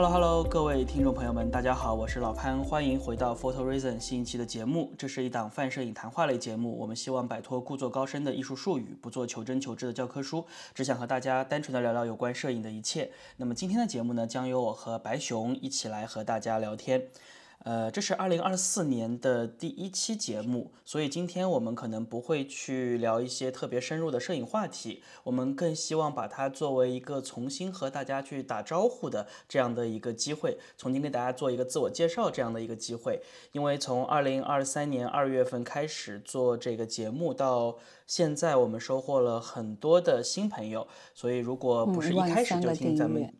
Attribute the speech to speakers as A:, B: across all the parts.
A: Hello Hello，各位听众朋友们，大家好，我是老潘，欢迎回到 Photo Reason 新一期的节目。这是一档泛摄影谈话类节目，我们希望摆脱故作高深的艺术术语，不做求真求知的教科书，只想和大家单纯的聊聊有关摄影的一切。那么今天的节目呢，将由我和白熊一起来和大家聊天。呃，这是二零二四年的第一期节目，所以今天我们可能不会去聊一些特别深入的摄影话题，我们更希望把它作为一个重新和大家去打招呼的这样的一个机会，重新给大家做一个自我介绍这样的一个机会。因为从二零二三年二月份开始做这个节目到现在，我们收获了很多的新朋友，所以如果不是一开始就听咱们。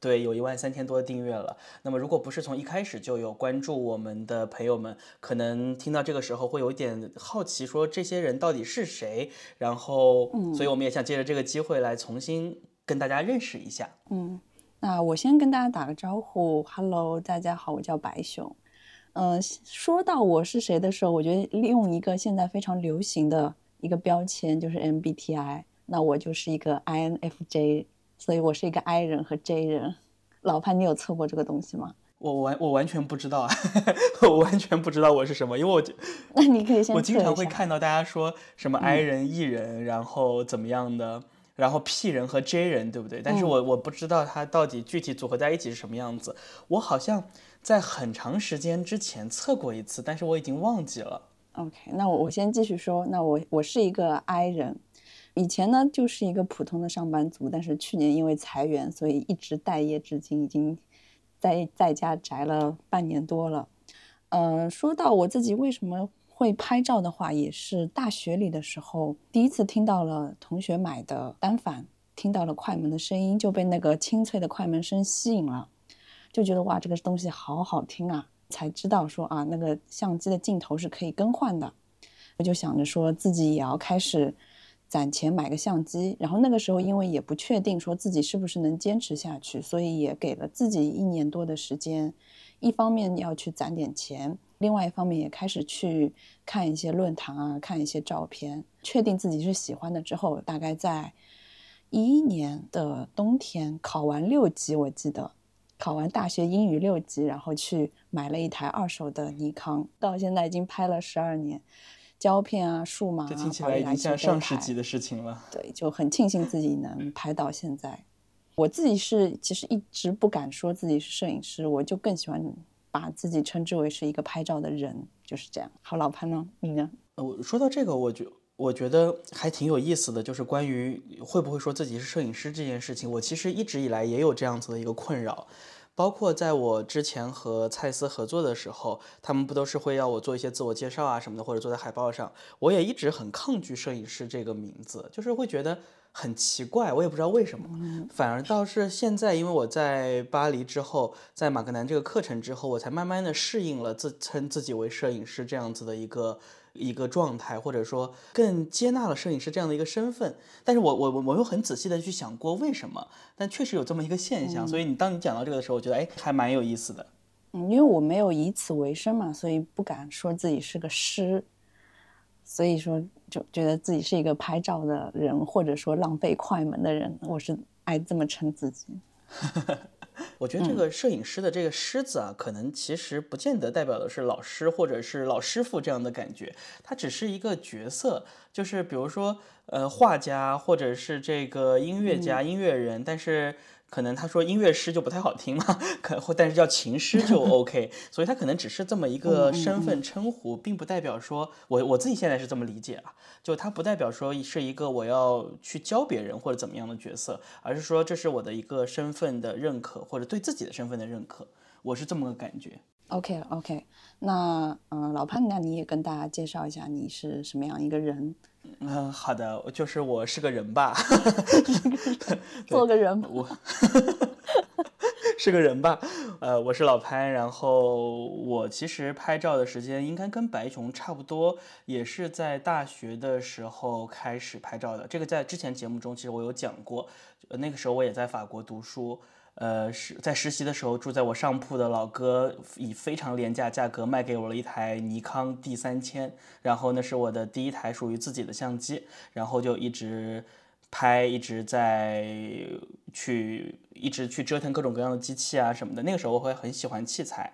A: 对，有一万三千多的订阅了。那么，如果不是从一开始就有关注我们的朋友们，可能听到这个时候会有一点好奇，说这些人到底是谁？然后，嗯所以我们也想借着这个机会来重新跟大家认识一下。
B: 嗯，那我先跟大家打个招呼，Hello，大家好，我叫白熊。嗯，说到我是谁的时候，我觉得利用一个现在非常流行的一个标签，就是 MBTI，那我就是一个 INFJ。所以我是一个 I 人和 J 人，老潘，你有测过这个东西吗？
A: 我完我完全不知道啊，我完全不知道我是什么，因为我
B: 那你可以先
A: 我经常会看到大家说什么 I 人、E 人，然后怎么样的，然后 P 人和 J 人，对不对？但是我我不知道它到底具体组合在一起是什么样子。我好像在很长时间之前测过一次，但是我已经忘记了。
B: OK，那我我先继续说，那我我是一个 I 人。以前呢，就是一个普通的上班族，但是去年因为裁员，所以一直待业至今，已经在在家宅了半年多了。嗯，说到我自己为什么会拍照的话，也是大学里的时候第一次听到了同学买的单反，听到了快门的声音，就被那个清脆的快门声吸引了，就觉得哇，这个东西好好听啊！才知道说啊，那个相机的镜头是可以更换的，我就想着说自己也要开始。攒钱买个相机，然后那个时候因为也不确定说自己是不是能坚持下去，所以也给了自己一年多的时间。一方面要去攒点钱，另外一方面也开始去看一些论坛啊，看一些照片，确定自己是喜欢的之后，大概在一一年的冬天考完六级，我记得考完大学英语六级，然后去买了一台二手的尼康，到现在已经拍了十二年。胶片啊，数码啊，
A: 这听起来已经像上世纪的事情了。
B: 对，就很庆幸自己能拍到现在。我自己是其实一直不敢说自己是摄影师，我就更喜欢把自己称之为是一个拍照的人，就是这样。好，老潘呢？你呢？
A: 我说到这个，我觉我觉得还挺有意思的，就是关于会不会说自己是摄影师这件事情，我其实一直以来也有这样子的一个困扰。包括在我之前和蔡司合作的时候，他们不都是会要我做一些自我介绍啊什么的，或者做在海报上。我也一直很抗拒摄影师这个名字，就是会觉得很奇怪，我也不知道为什么。反而倒是现在，因为我在巴黎之后，在马格南这个课程之后，我才慢慢的适应了自称自己为摄影师这样子的一个。一个状态，或者说更接纳了摄影师这样的一个身份，但是我我我我又很仔细的去想过为什么，但确实有这么一个现象，所以你当你讲到这个的时候，我觉得哎还蛮有意思的。
B: 嗯，因为我没有以此为生嘛，所以不敢说自己是个师，所以说就觉得自己是一个拍照的人，或者说浪费快门的人，我是爱这么称自己。
A: 我觉得这个摄影师的这个“狮子啊，可能其实不见得代表的是老师或者是老师傅这样的感觉，它只是一个角色，就是比如说呃画家或者是这个音乐家、音乐人，但是。可能他说音乐师就不太好听嘛，可或但是叫琴师就 OK，所以他可能只是这么一个身份称呼，并不代表说我我自己现在是这么理解啊，就他不代表说是一个我要去教别人或者怎么样的角色，而是说这是我的一个身份的认可或者对自己的身份的认可，我是这么个感觉。
B: OK OK，那嗯老潘，那你也跟大家介绍一下你是什么样一个人。
A: 嗯，好的，就是我是个人吧，
B: 做个人，
A: 我 是个人吧，呃，我是老潘，然后我其实拍照的时间应该跟白熊差不多，也是在大学的时候开始拍照的，这个在之前节目中其实我有讲过，那个时候我也在法国读书。呃，是在实习的时候，住在我上铺的老哥以非常廉价价格卖给我了一台尼康 D 三千，然后那是我的第一台属于自己的相机，然后就一直拍，一直在去一直去折腾各种各样的机器啊什么的。那个时候我会很喜欢器材，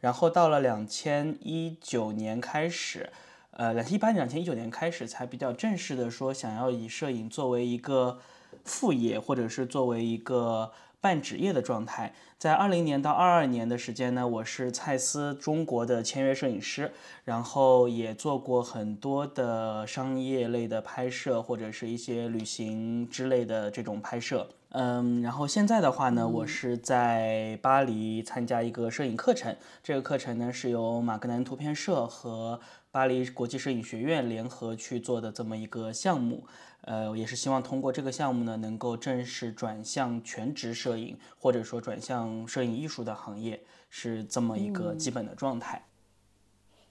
A: 然后到了两千一九年开始，呃，两千一八年、两千一九年开始才比较正式的说想要以摄影作为一个副业，或者是作为一个。半职业的状态，在二零年到二二年的时间呢，我是蔡司中国的签约摄影师，然后也做过很多的商业类的拍摄，或者是一些旅行之类的这种拍摄。嗯，然后现在的话呢，我是在巴黎参加一个摄影课程，这个课程呢是由马格南图片社和巴黎国际摄影学院联合去做的这么一个项目。呃，也是希望通过这个项目呢，能够正式转向全职摄影，或者说转向摄影艺术的行业，是这么一个基本的状态。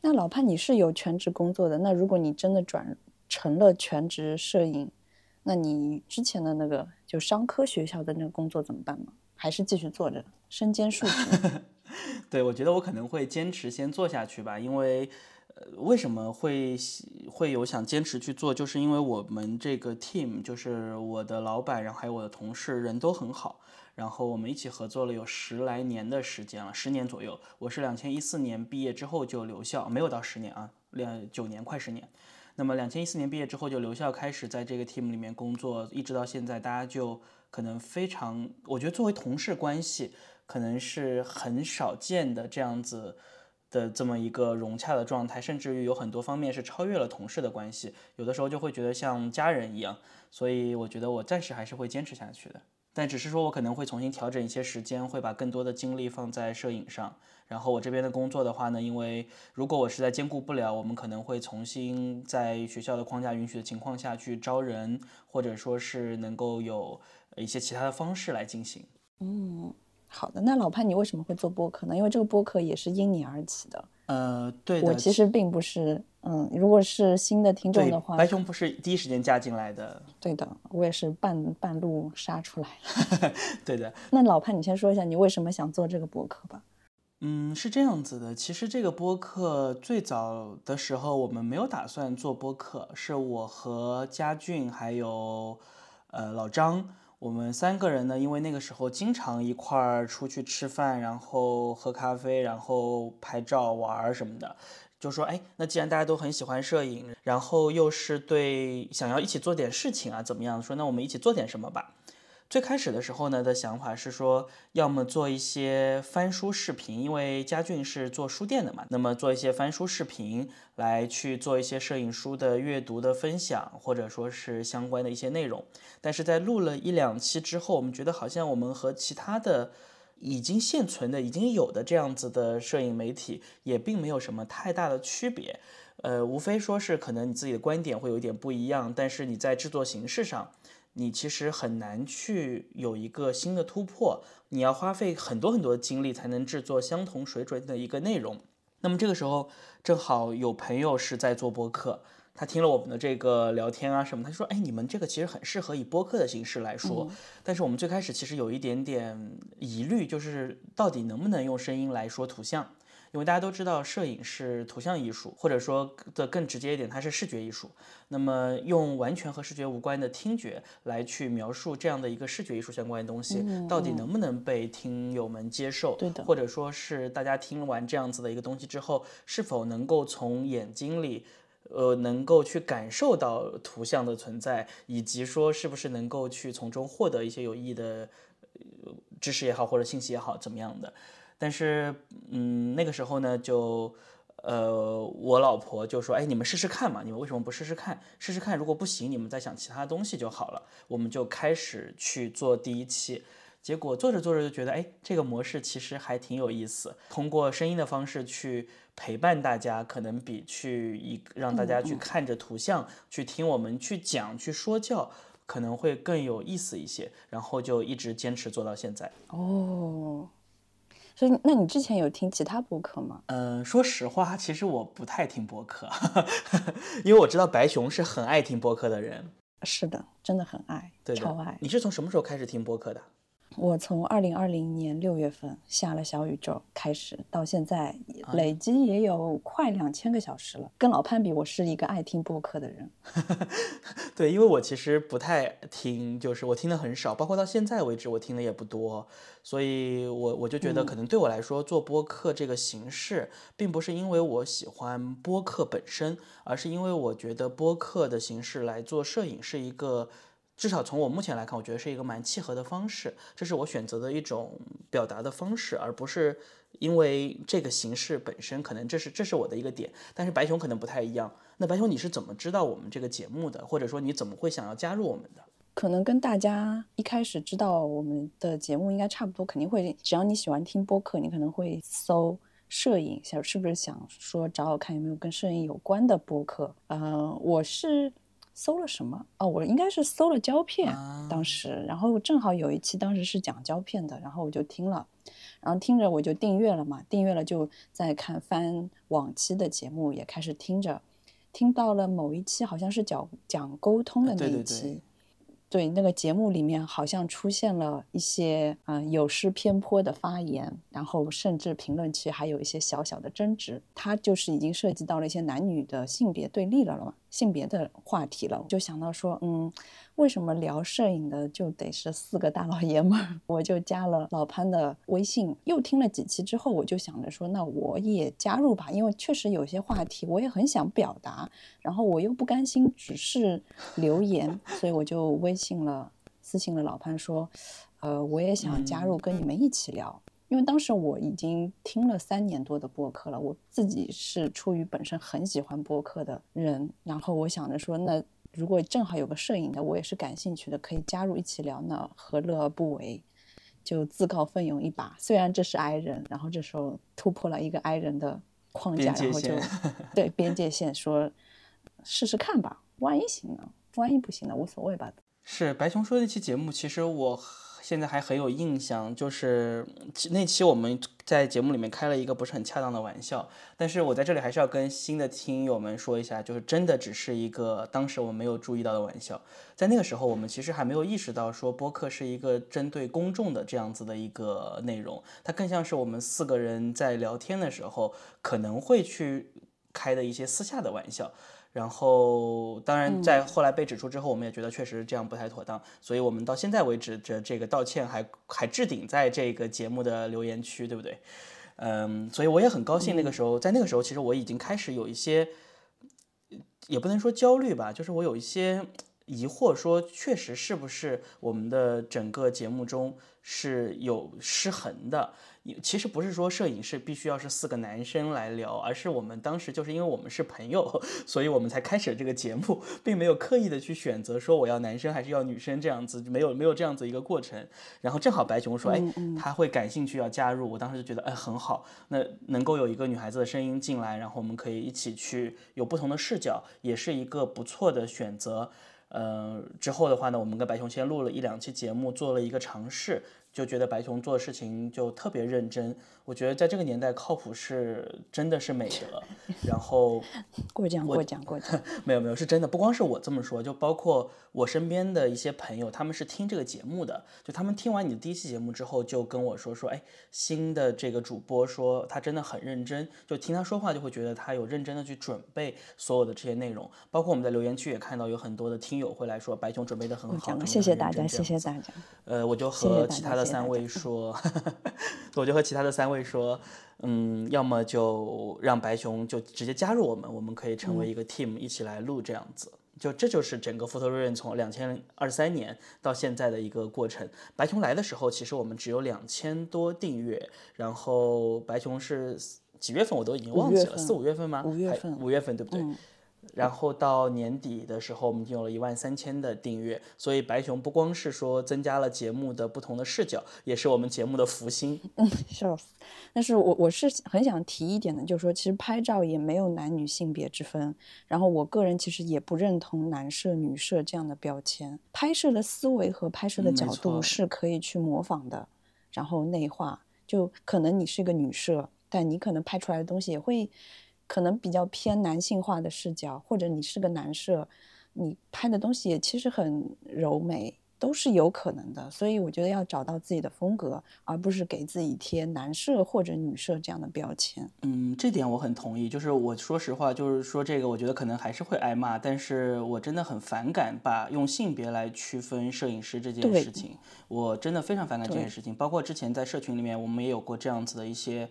B: 那老潘，你是有全职工作的，那如果你真的转成了全职摄影，那你之前的那个就商科学校的那个工作怎么办呢？还是继续做着，身兼数职？
A: 对，我觉得我可能会坚持先做下去吧，因为。呃，为什么会会有想坚持去做？就是因为我们这个 team，就是我的老板，然后还有我的同事，人都很好。然后我们一起合作了有十来年的时间了，十年左右。我是两千一四年毕业之后就留校，没有到十年啊，两九年快十年。那么两千一四年毕业之后就留校，开始在这个 team 里面工作，一直到现在，大家就可能非常，我觉得作为同事关系，可能是很少见的这样子。的这么一个融洽的状态，甚至于有很多方面是超越了同事的关系，有的时候就会觉得像家人一样，所以我觉得我暂时还是会坚持下去的，但只是说我可能会重新调整一些时间，会把更多的精力放在摄影上。然后我这边的工作的话呢，因为如果我实在兼顾不了，我们可能会重新在学校的框架允许的情况下去招人，或者说是能够有一些其他的方式来进行。
B: 嗯。好的，那老潘，你为什么会做播客呢？因为这个播客也是因你而起的。
A: 呃，对
B: 我其实并不是，嗯，如果是新的听众的话，
A: 白熊不是第一时间加进来的。
B: 对的，我也是半半路杀出来。
A: 对的。
B: 那老潘，你先说一下你为什么想做这个播客吧。
A: 嗯，是这样子的，其实这个播客最早的时候我们没有打算做播客，是我和佳俊还有呃老张。我们三个人呢，因为那个时候经常一块儿出去吃饭，然后喝咖啡，然后拍照玩儿什么的，就说，哎，那既然大家都很喜欢摄影，然后又是对想要一起做点事情啊，怎么样？说那我们一起做点什么吧。最开始的时候呢，的想法是说，要么做一些翻书视频，因为佳俊是做书店的嘛，那么做一些翻书视频，来去做一些摄影书的阅读的分享，或者说是相关的一些内容。但是在录了一两期之后，我们觉得好像我们和其他的已经现存的、已经有的这样子的摄影媒体也并没有什么太大的区别，呃，无非说是可能你自己的观点会有一点不一样，但是你在制作形式上。你其实很难去有一个新的突破，你要花费很多很多的精力才能制作相同水准的一个内容。那么这个时候正好有朋友是在做播客，他听了我们的这个聊天啊什么，他说：“哎，你们这个其实很适合以播客的形式来说。”但是我们最开始其实有一点点疑虑，就是到底能不能用声音来说图像。因为大家都知道，摄影是图像艺术，或者说的更直接一点，它是视觉艺术。那么用完全和视觉无关的听觉来去描述这样的一个视觉艺术相关的东西，到底能不能被听友们接受？
B: 对的。
A: 或者说是大家听完这样子的一个东西之后，是否能够从眼睛里，呃，能够去感受到图像的存在，以及说是不是能够去从中获得一些有意义的知识也好，或者信息也好，怎么样的？但是，嗯，那个时候呢，就，呃，我老婆就说：“哎，你们试试看嘛，你们为什么不试试看？试试看，如果不行，你们再想其他东西就好了。”我们就开始去做第一期，结果做着做着就觉得，哎，这个模式其实还挺有意思。通过声音的方式去陪伴大家，可能比去一让大家去看着图像去听我们去讲去说教，可能会更有意思一些。然后就一直坚持做到现在。
B: 哦。所以，那你之前有听其他播客吗？
A: 嗯，说实话，其实我不太听播客，因为我知道白熊是很爱听播客的人。
B: 是的，真的很爱，超爱。
A: 你是从什么时候开始听播客的？
B: 我从二零二零年六月份下了小宇宙开始，到现在累积也有快两千个小时了。跟老潘比，我是一个爱听播客的人。
A: 对，因为我其实不太听，就是我听的很少，包括到现在为止，我听的也不多。所以，我我就觉得，可能对我来说，做播客这个形式，并不是因为我喜欢播客本身，而是因为我觉得播客的形式来做摄影是一个。至少从我目前来看，我觉得是一个蛮契合的方式，这是我选择的一种表达的方式，而不是因为这个形式本身，可能这是这是我的一个点。但是白熊可能不太一样。那白熊你是怎么知道我们这个节目的，或者说你怎么会想要加入我们的？
B: 可能跟大家一开始知道我们的节目应该差不多，肯定会，只要你喜欢听播客，你可能会搜摄影，想是不是想说找我看有没有跟摄影有关的播客？嗯，我是。搜了什么？哦，我应该是搜了胶片，当时，然后正好有一期当时是讲胶片的，然后我就听了，然后听着我就订阅了嘛，订阅了就在看翻往期的节目，也开始听着，听到了某一期好像是讲讲沟通的那一期。对对那个节目里面好像出现了一些嗯有失偏颇的发言，然后甚至评论区还有一些小小的争执，它就是已经涉及到了一些男女的性别对立了了嘛，性别的话题了，就想到说嗯。为什么聊摄影的就得是四个大老爷们儿？我就加了老潘的微信，又听了几期之后，我就想着说，那我也加入吧，因为确实有些话题我也很想表达，然后我又不甘心只是留言，所以我就微信了，私信了老潘说，呃，我也想加入跟你们一起聊，因为当时我已经听了三年多的播客了，我自己是出于本身很喜欢播客的人，然后我想着说，那。如果正好有个摄影的，我也是感兴趣的，可以加入一起聊，那何乐而不为？就自告奋勇一把。虽然这是 I 人，然后这时候突破了一个 I 人的框架，然后就对边界线说试试看吧，万一行呢？万一不行呢？无所谓吧。
A: 是白熊说那期节目，其实我。现在还很有印象，就是那期我们在节目里面开了一个不是很恰当的玩笑，但是我在这里还是要跟新的听友们说一下，就是真的只是一个当时我们没有注意到的玩笑，在那个时候我们其实还没有意识到说播客是一个针对公众的这样子的一个内容，它更像是我们四个人在聊天的时候可能会去开的一些私下的玩笑。然后，当然，在后来被指出之后，我们也觉得确实这样不太妥当，所以我们到现在为止，这这个道歉还还置顶在这个节目的留言区，对不对？嗯，所以我也很高兴，那个时候，在那个时候，其实我已经开始有一些，也不能说焦虑吧，就是我有一些疑惑，说确实是不是我们的整个节目中是有失衡的。其实不是说摄影师必须要是四个男生来聊，而是我们当时就是因为我们是朋友，所以我们才开始了这个节目，并没有刻意的去选择说我要男生还是要女生这样子，没有没有这样子一个过程。然后正好白熊说，哎，他会感兴趣要加入，我当时就觉得，哎，很好，那能够有一个女孩子的声音进来，然后我们可以一起去有不同的视角，也是一个不错的选择。嗯，之后的话呢，我们跟白熊先录了一两期节目，做了一个尝试。就觉得白熊做的事情就特别认真，我觉得在这个年代靠谱是真的是美德。然后
B: 过奖过奖过奖，
A: 没有没有是真的，不光是我这么说，就包括我身边的一些朋友，他们是听这个节目的，就他们听完你的第一期节目之后，就跟我说说，哎，新的这个主播说他真的很认真，就听他说话就会觉得他有认真的去准备所有的这些内容。包括我们在留言区也看到有很多的听友会来说白熊准备的很好，
B: 谢谢大家，谢谢大家。
A: 呃，我就和其他的。三位说，我就和其他的三位说，嗯，要么就让白熊就直接加入我们，我们可以成为一个 team 一起来录这样子。就这就是整个 Photo r a n 从两千二三年到现在的一个过程。白熊来的时候，其实我们只有两千多订阅，然后白熊是几月份我都已经忘记了，四五月份吗？
B: 五月份，
A: 五月份对不对？然后到年底的时候，我们已经有了一万三千的订阅，所以白熊不光是说增加了节目的不同的视角，也是我们节目的福星。
B: 嗯，笑死。但是我我是很想提一点的，就是说其实拍照也没有男女性别之分。然后我个人其实也不认同男摄女摄这样的标签。拍摄的思维和拍摄的角度是可以去模仿的，然后内化。就可能你是一个女摄，但你可能拍出来的东西也会。可能比较偏男性化的视角，或者你是个男摄，你拍的东西也其实很柔美，都是有可能的。所以我觉得要找到自己的风格，而不是给自己贴男摄或者女摄这样的标签。
A: 嗯，这点我很同意。就是我说实话，就是说这个，我觉得可能还是会挨骂，但是我真的很反感把用性别来区分摄影师这件事情。我真的非常反感这件事情。包括之前在社群里面，我们也有过这样子的一些。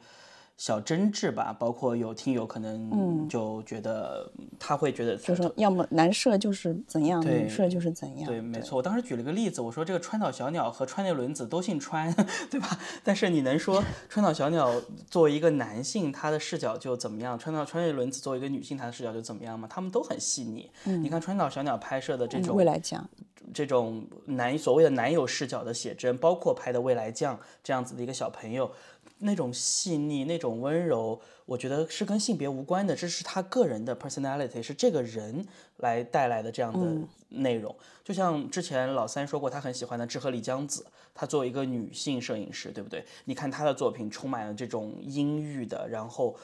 A: 小争执吧，包括有听友可能就觉得他会觉得，
B: 就说要么男摄就是怎样，女摄就是怎样。
A: 对，没错。我当时举了个例子，我说这个川岛小鸟和川内轮子都姓川，对吧？但是你能说 川岛小鸟作为一个男性，他的视角就怎么样？川岛川内轮子作为一个女性，她的视角就怎么样吗？他们都很细腻。你看川岛小鸟拍摄的这种
B: 未来酱，
A: 这种男所谓的男友视角的写真，包括拍的未来酱这样子的一个小朋友。那种细腻、那种温柔，我觉得是跟性别无关的，这是他个人的 personality，是这个人来带来的这样的内容。就像之前老三说过，他很喜欢的志贺里江子，她作为一个女性摄影师，对不对？你看她的作品充满了这种阴郁的，然后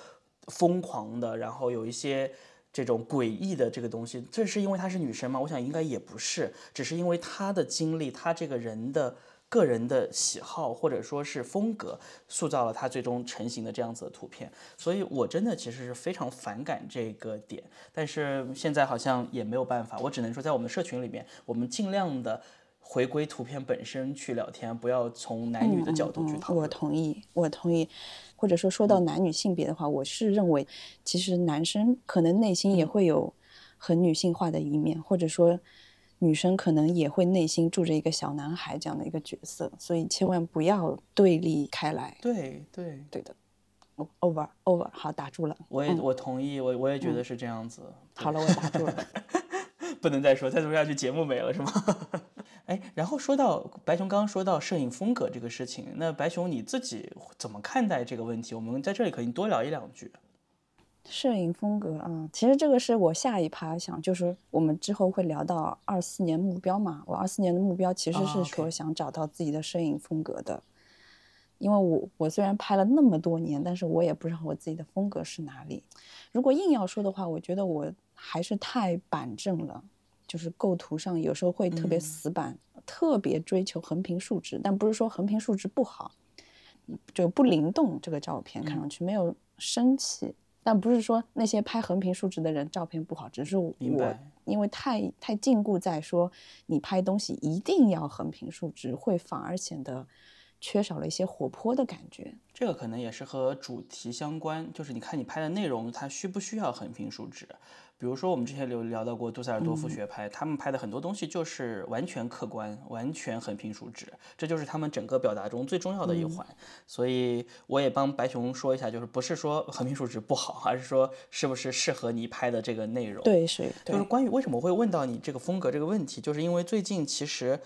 A: 疯狂的，然后有一些这种诡异的这个东西。这是因为她是女生吗？我想应该也不是，只是因为她的经历，她这个人的。个人的喜好或者说是风格，塑造了他最终成型的这样子的图片，所以我真的其实是非常反感这个点，但是现在好像也没有办法，我只能说在我们社群里面，我们尽量的回归图片本身去聊天，不要从男女的角度去讨
B: 论。我同意，我同意，或者说说到男女性别的话，我是认为，其实男生可能内心也会有很女性化的一面，或者说。女生可能也会内心住着一个小男孩这样的一个角色，所以千万不要对立开来。
A: 对对
B: 对的，over over，好打住了。
A: 我也我同意，我我也觉得是这样子。
B: 好了，我打住了，
A: 不能再说，再说下去节目没了是吗？哎，然后说到白熊刚刚说到摄影风格这个事情，那白熊你自己怎么看待这个问题？我们在这里可以多聊一两句。
B: 摄影风格啊，其实这个是我下一趴想，就是我们之后会聊到二四年目标嘛。我二四年的目标其实是说想找到自己的摄影风格的，因为我我虽然拍了那么多年，但是我也不知道我自己的风格是哪里。如果硬要说的话，我觉得我还是太板正了，就是构图上有时候会特别死板，特别追求横平竖直，但不是说横平竖直不好，就不灵动。这个照片看上去没有生气。但不是说那些拍横平竖直的人照片不好，只是我因为太太禁锢在说你拍东西一定要横平竖直，会反而显得缺少了一些活泼的感觉。
A: 这个可能也是和主题相关，就是你看你拍的内容，它需不需要横平竖直？比如说，我们之前有聊到过杜塞尔多夫学派，他们拍的很多东西就是完全客观、完全横平竖直，这就是他们整个表达中最重要的一环。所以我也帮白熊说一下，就是不是说横平竖直不好，而是说是不是适合你拍的这个内容。
B: 对，是。
A: 就是关于为什么会问到你这个风格这个问题，就是因为最近其实，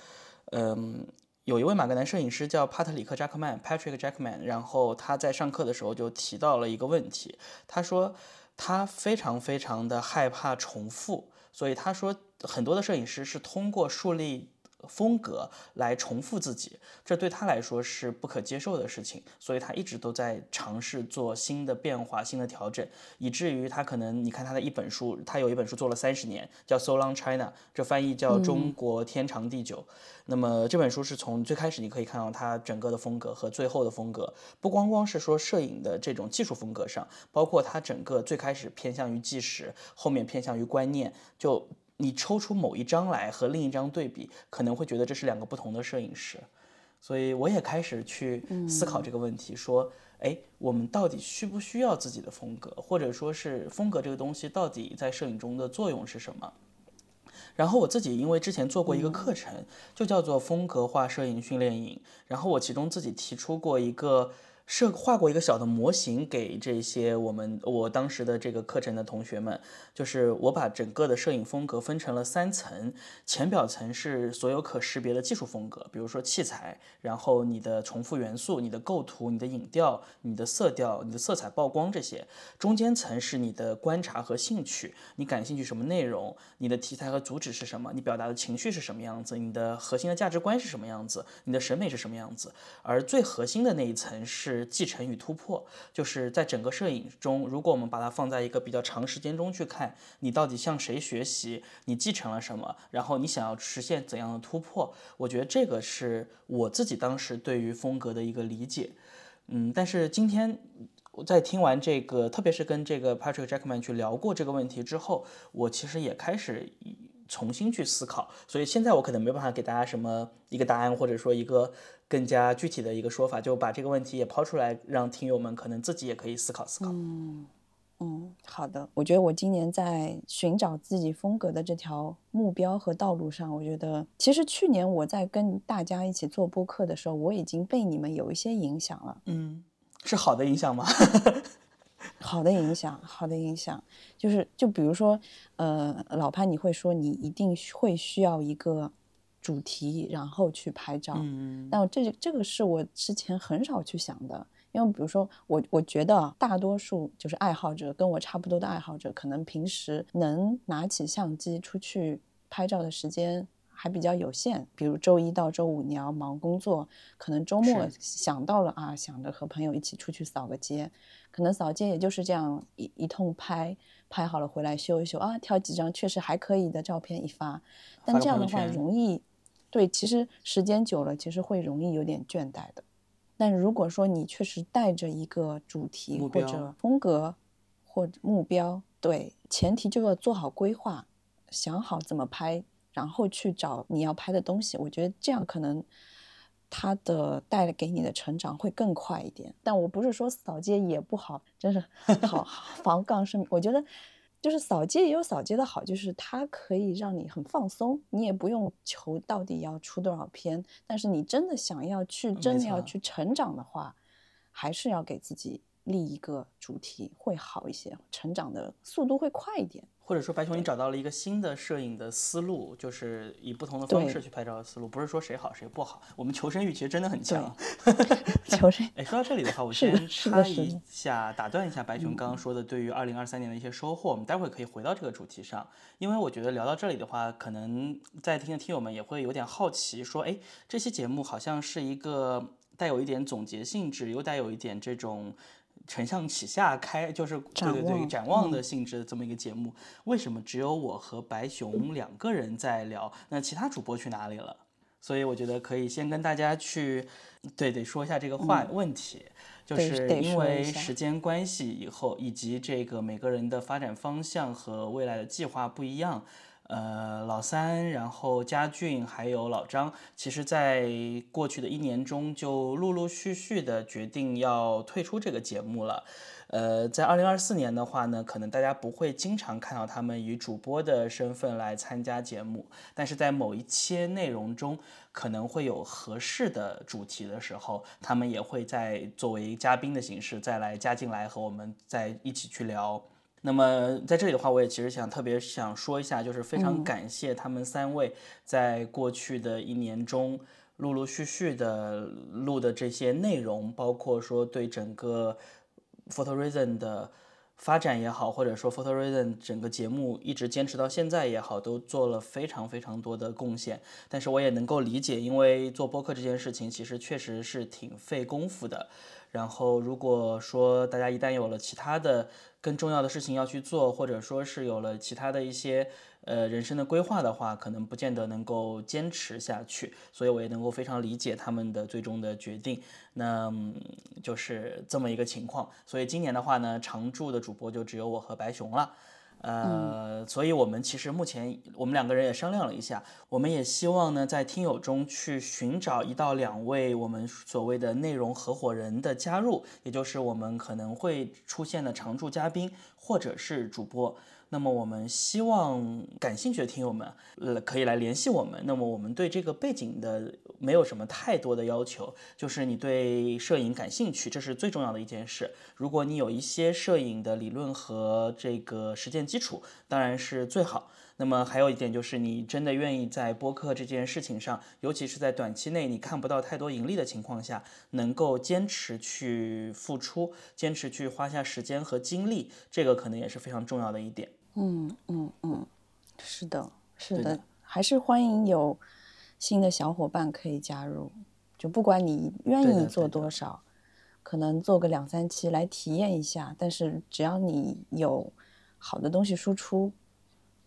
A: 嗯，有一位马格南摄影师叫帕特里克·扎克曼 （Patrick Jackman），然后他在上课的时候就提到了一个问题，他说。他非常非常的害怕重复，所以他说很多的摄影师是通过树立风格来重复自己，这对他来说是不可接受的事情，所以他一直都在尝试做新的变化、新的调整，以至于他可能你看他的一本书，他有一本书做了三十年，叫《So Long China》，这翻译叫《中国天长地久》。那么这本书是从最开始你可以看到他整个的风格和最后的风格，不光光是说摄影的这种技术风格上，包括他整个最开始偏向于纪实，后面偏向于观念。就你抽出某一张来和另一张对比，可能会觉得这是两个不同的摄影师。所以我也开始去思考这个问题，说，哎，我们到底需不需要自己的风格，或者说是风格这个东西到底在摄影中的作用是什么？然后我自己因为之前做过一个课程，就叫做风格化摄影训练营，然后我其中自己提出过一个。设画过一个小的模型给这些我们我当时的这个课程的同学们，就是我把整个的摄影风格分成了三层，前表层是所有可识别的技术风格，比如说器材，然后你的重复元素、你的构图、你的影调、你的色调、你的色彩曝光这些，中间层是你的观察和兴趣，你感兴趣什么内容，你的题材和主旨是什么，你表达的情绪是什么样子，你的核心的价值观是什么样子，你的审美是什么样子，而最核心的那一层是。是继承与突破，就是在整个摄影中，如果我们把它放在一个比较长时间中去看，你到底向谁学习，你继承了什么，然后你想要实现怎样的突破，我觉得这个是我自己当时对于风格的一个理解。嗯，但是今天我在听完这个，特别是跟这个 Patrick Jackman 去聊过这个问题之后，我其实也开始重新去思考。所以现在我可能没办法给大家什么一个答案，或者说一个更加具体的一个说法，就把这个问题也抛出来，让听友们可能自己也可以思考思考。
B: 嗯嗯，好的。我觉得我今年在寻找自己风格的这条目标和道路上，我觉得其实去年我在跟大家一起做播客的时候，我已经被你们有一些影响了。
A: 嗯，是好的影响吗？
B: 好的影响，好的影响，就是就比如说，呃，老潘，你会说你一定会需要一个主题，然后去拍照。
A: 嗯，
B: 那这这个是我之前很少去想的。因为比如说我，我觉得大多数就是爱好者，跟我差不多的爱好者，可能平时能拿起相机出去拍照的时间还比较有限。比如周一到周五你要忙工作，可能周末想到了啊，想着和朋友一起出去扫个街，可能扫街也就是这样一一通拍，拍好了回来修一修啊，挑几张确实还可以的照片一发。但这样的话容易，对，其实时间久了，其实会容易有点倦怠的。但如果说你确实带着一个主题或者风格或者目标，对，前提就要做好规划，想好怎么拍，然后去找你要拍的东西。我觉得这样可能它的带给你的成长会更快一点。但我不是说扫街也不好，真是 好防杠是，我觉得。就是扫街也有扫街的好，就是它可以让你很放松，你也不用求到底要出多少篇。但是你真的想要去，真的要去成长的话，还是要给自己立一个主题会好一些，成长的速度会快一点。
A: 或者说，白熊，你找到了一个新的摄影的思路，就是以不同的方式去拍照的思路，不是说谁好谁不好。我们求生欲其实真的很强。
B: 求生。
A: 哎，说到这里的话，我先插一下，打断一下白熊刚刚说的对于二零二三年的一些收获。我们待会儿可以回到这个主题上，因为我觉得聊到这里的话，可能在听的听友们也会有点好奇，说，哎，这期节目好像是一个带有一点总结性质，又带有一点这种。承上启下开，就是对对对展望的性质的这么一个节目，为什么只有我和白熊两个人在聊？那其他主播去哪里了？所以我觉得可以先跟大家去，对得说一下这个话问题，就是因为时间关系，以后以及这个每个人的发展方向和未来的计划不一样。呃，老三，然后嘉俊，还有老张，其实，在过去的一年中，就陆陆续续的决定要退出这个节目了。呃，在二零二四年的话呢，可能大家不会经常看到他们以主播的身份来参加节目，但是在某一些内容中，可能会有合适的主题的时候，他们也会在作为嘉宾的形式再来加进来和我们在一起去聊。那么在这里的话，我也其实想特别想说一下，就是非常感谢他们三位在过去的一年中陆陆续续的录的这些内容，包括说对整个 Photo Reason 的发展也好，或者说 Photo Reason 整个节目一直坚持到现在也好，都做了非常非常多的贡献。但是我也能够理解，因为做播客这件事情其实确实是挺费功夫的。然后如果说大家一旦有了其他的，更重要的事情要去做，或者说是有了其他的一些呃人生的规划的话，可能不见得能够坚持下去，所以我也能够非常理解他们的最终的决定。那就是这么一个情况。所以今年的话呢，常驻的主播就只有我和白熊了。呃，所以我们其实目前我们两个人也商量了一下，我们也希望呢在听友中去寻找一到两位我们所谓的内容合伙人的加入，也就是我们可能会出现的常驻嘉宾或者是主播。那么我们希望感兴趣的听友们，呃，可以来联系我们。那么我们对这个背景的没有什么太多的要求，就是你对摄影感兴趣，这是最重要的一件事。如果你有一些摄影的理论和这个实践基础，当然是最好。那么还有一点就是，你真的愿意在播客这件事情上，尤其是在短期内你看不到太多盈利的情况下，能够坚持去付出，坚持去花下时间和精力，这个可能也是非常重要的一点。
B: 嗯嗯嗯，是的，是的，还是欢迎有新的小伙伴可以加入，就不管你愿意做多少，可能做个两三期来体验一下。但是只要你有好的东西输出，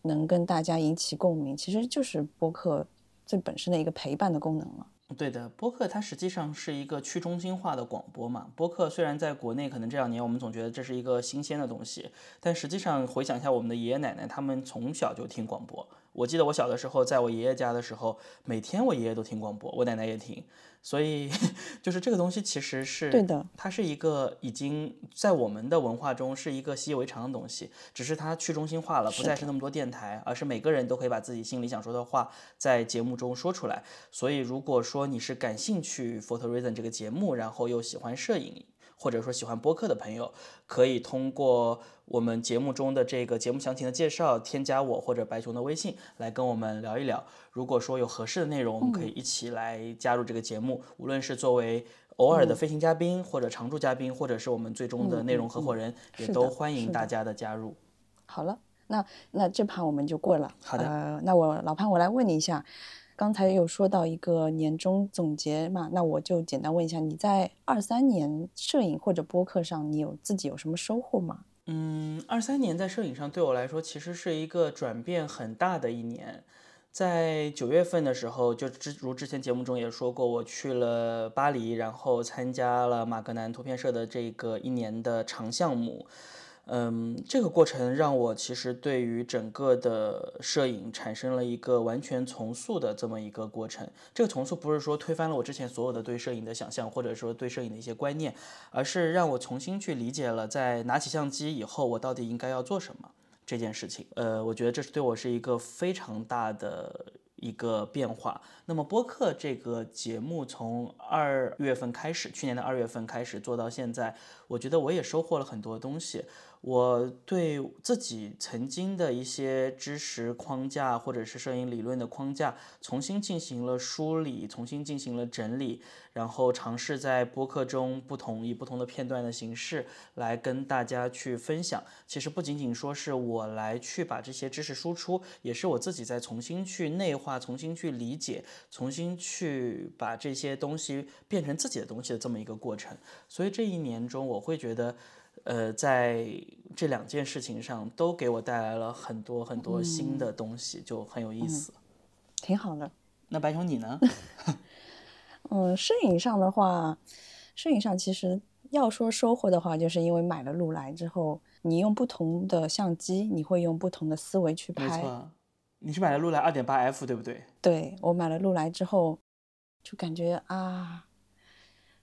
B: 能跟大家引起共鸣，其实就是播客最本身的一个陪伴的功能了。
A: 对的，播客它实际上是一个去中心化的广播嘛。播客虽然在国内可能这两年我们总觉得这是一个新鲜的东西，但实际上回想一下我们的爷爷奶奶，他们从小就听广播。我记得我小的时候，在我爷爷家的时候，每天我爷爷都听广播，我奶奶也听。所以，就是这个东西其实是
B: 对的，
A: 它是一个已经在我们的文化中是一个习以为常的东西，只是它去中心化了，不再是那么多电台，而是每个人都可以把自己心里想说的话在节目中说出来。所以，如果说你是感兴趣 Photo Reason 这个节目，然后又喜欢摄影，或者说喜欢播客的朋友，可以通过我们节目中的这个节目详情的介绍，添加我或者白熊的微信来跟我们聊一聊。如果说有合适的内容，我们可以一起来加入这个节目。无论是作为偶尔的飞行嘉宾，或者常驻嘉宾，或者是我们最终的内容合伙人，也都欢迎大家的加入。
B: 好了，那那这盘我们就过了。
A: 好的。
B: 呃，那我老潘，我来问你一下。刚才有说到一个年终总结嘛，那我就简单问一下，你在二三年摄影或者播客上，你有自己有什么收获吗？
A: 嗯，二三年在摄影上对我来说其实是一个转变很大的一年。在九月份的时候，就之如之前节目中也说过，我去了巴黎，然后参加了马格南图片社的这个一年的长项目。嗯，这个过程让我其实对于整个的摄影产生了一个完全重塑的这么一个过程。这个重塑不是说推翻了我之前所有的对摄影的想象，或者说对摄影的一些观念，而是让我重新去理解了在拿起相机以后我到底应该要做什么这件事情。呃，我觉得这是对我是一个非常大的一个变化。那么播客这个节目从二月份开始，去年的二月份开始做到现在，我觉得我也收获了很多东西。我对自己曾经的一些知识框架，或者是摄影理论的框架，重新进行了梳理，重新进行了整理，然后尝试在播客中不同以不同的片段的形式来跟大家去分享。其实不仅仅说是我来去把这些知识输出，也是我自己在重新去内化、重新去理解、重新去把这些东西变成自己的东西的这么一个过程。所以这一年中，我会觉得。呃，在这两件事情上都给我带来了很多很多新的东西，就很有意思，
B: 挺好的。
A: 那白熊你呢？
B: 嗯，摄影上的话，摄影上其实要说收获的话，就是因为买了路来之后，你用不同的相机，你会用不同的思维去拍。
A: 没错，你是买了路来二点八 F 对不对？
B: 对，我买了路来之后，就感觉啊，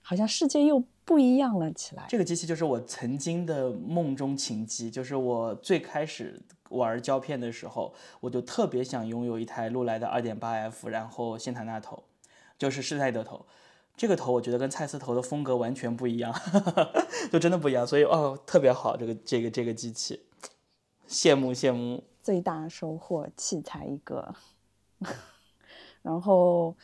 B: 好像世界又。不一样了起来。
A: 这个机器就是我曾经的梦中情机，就是我最开始玩胶片的时候，我就特别想拥有一台禄来的二点八 F，然后仙塔纳头，就是施耐德头。这个头我觉得跟蔡司头的风格完全不一样，就真的不一样。所以哦，特别好，这个这个这个机器，羡慕羡慕。
B: 最大收获器材一个，然后。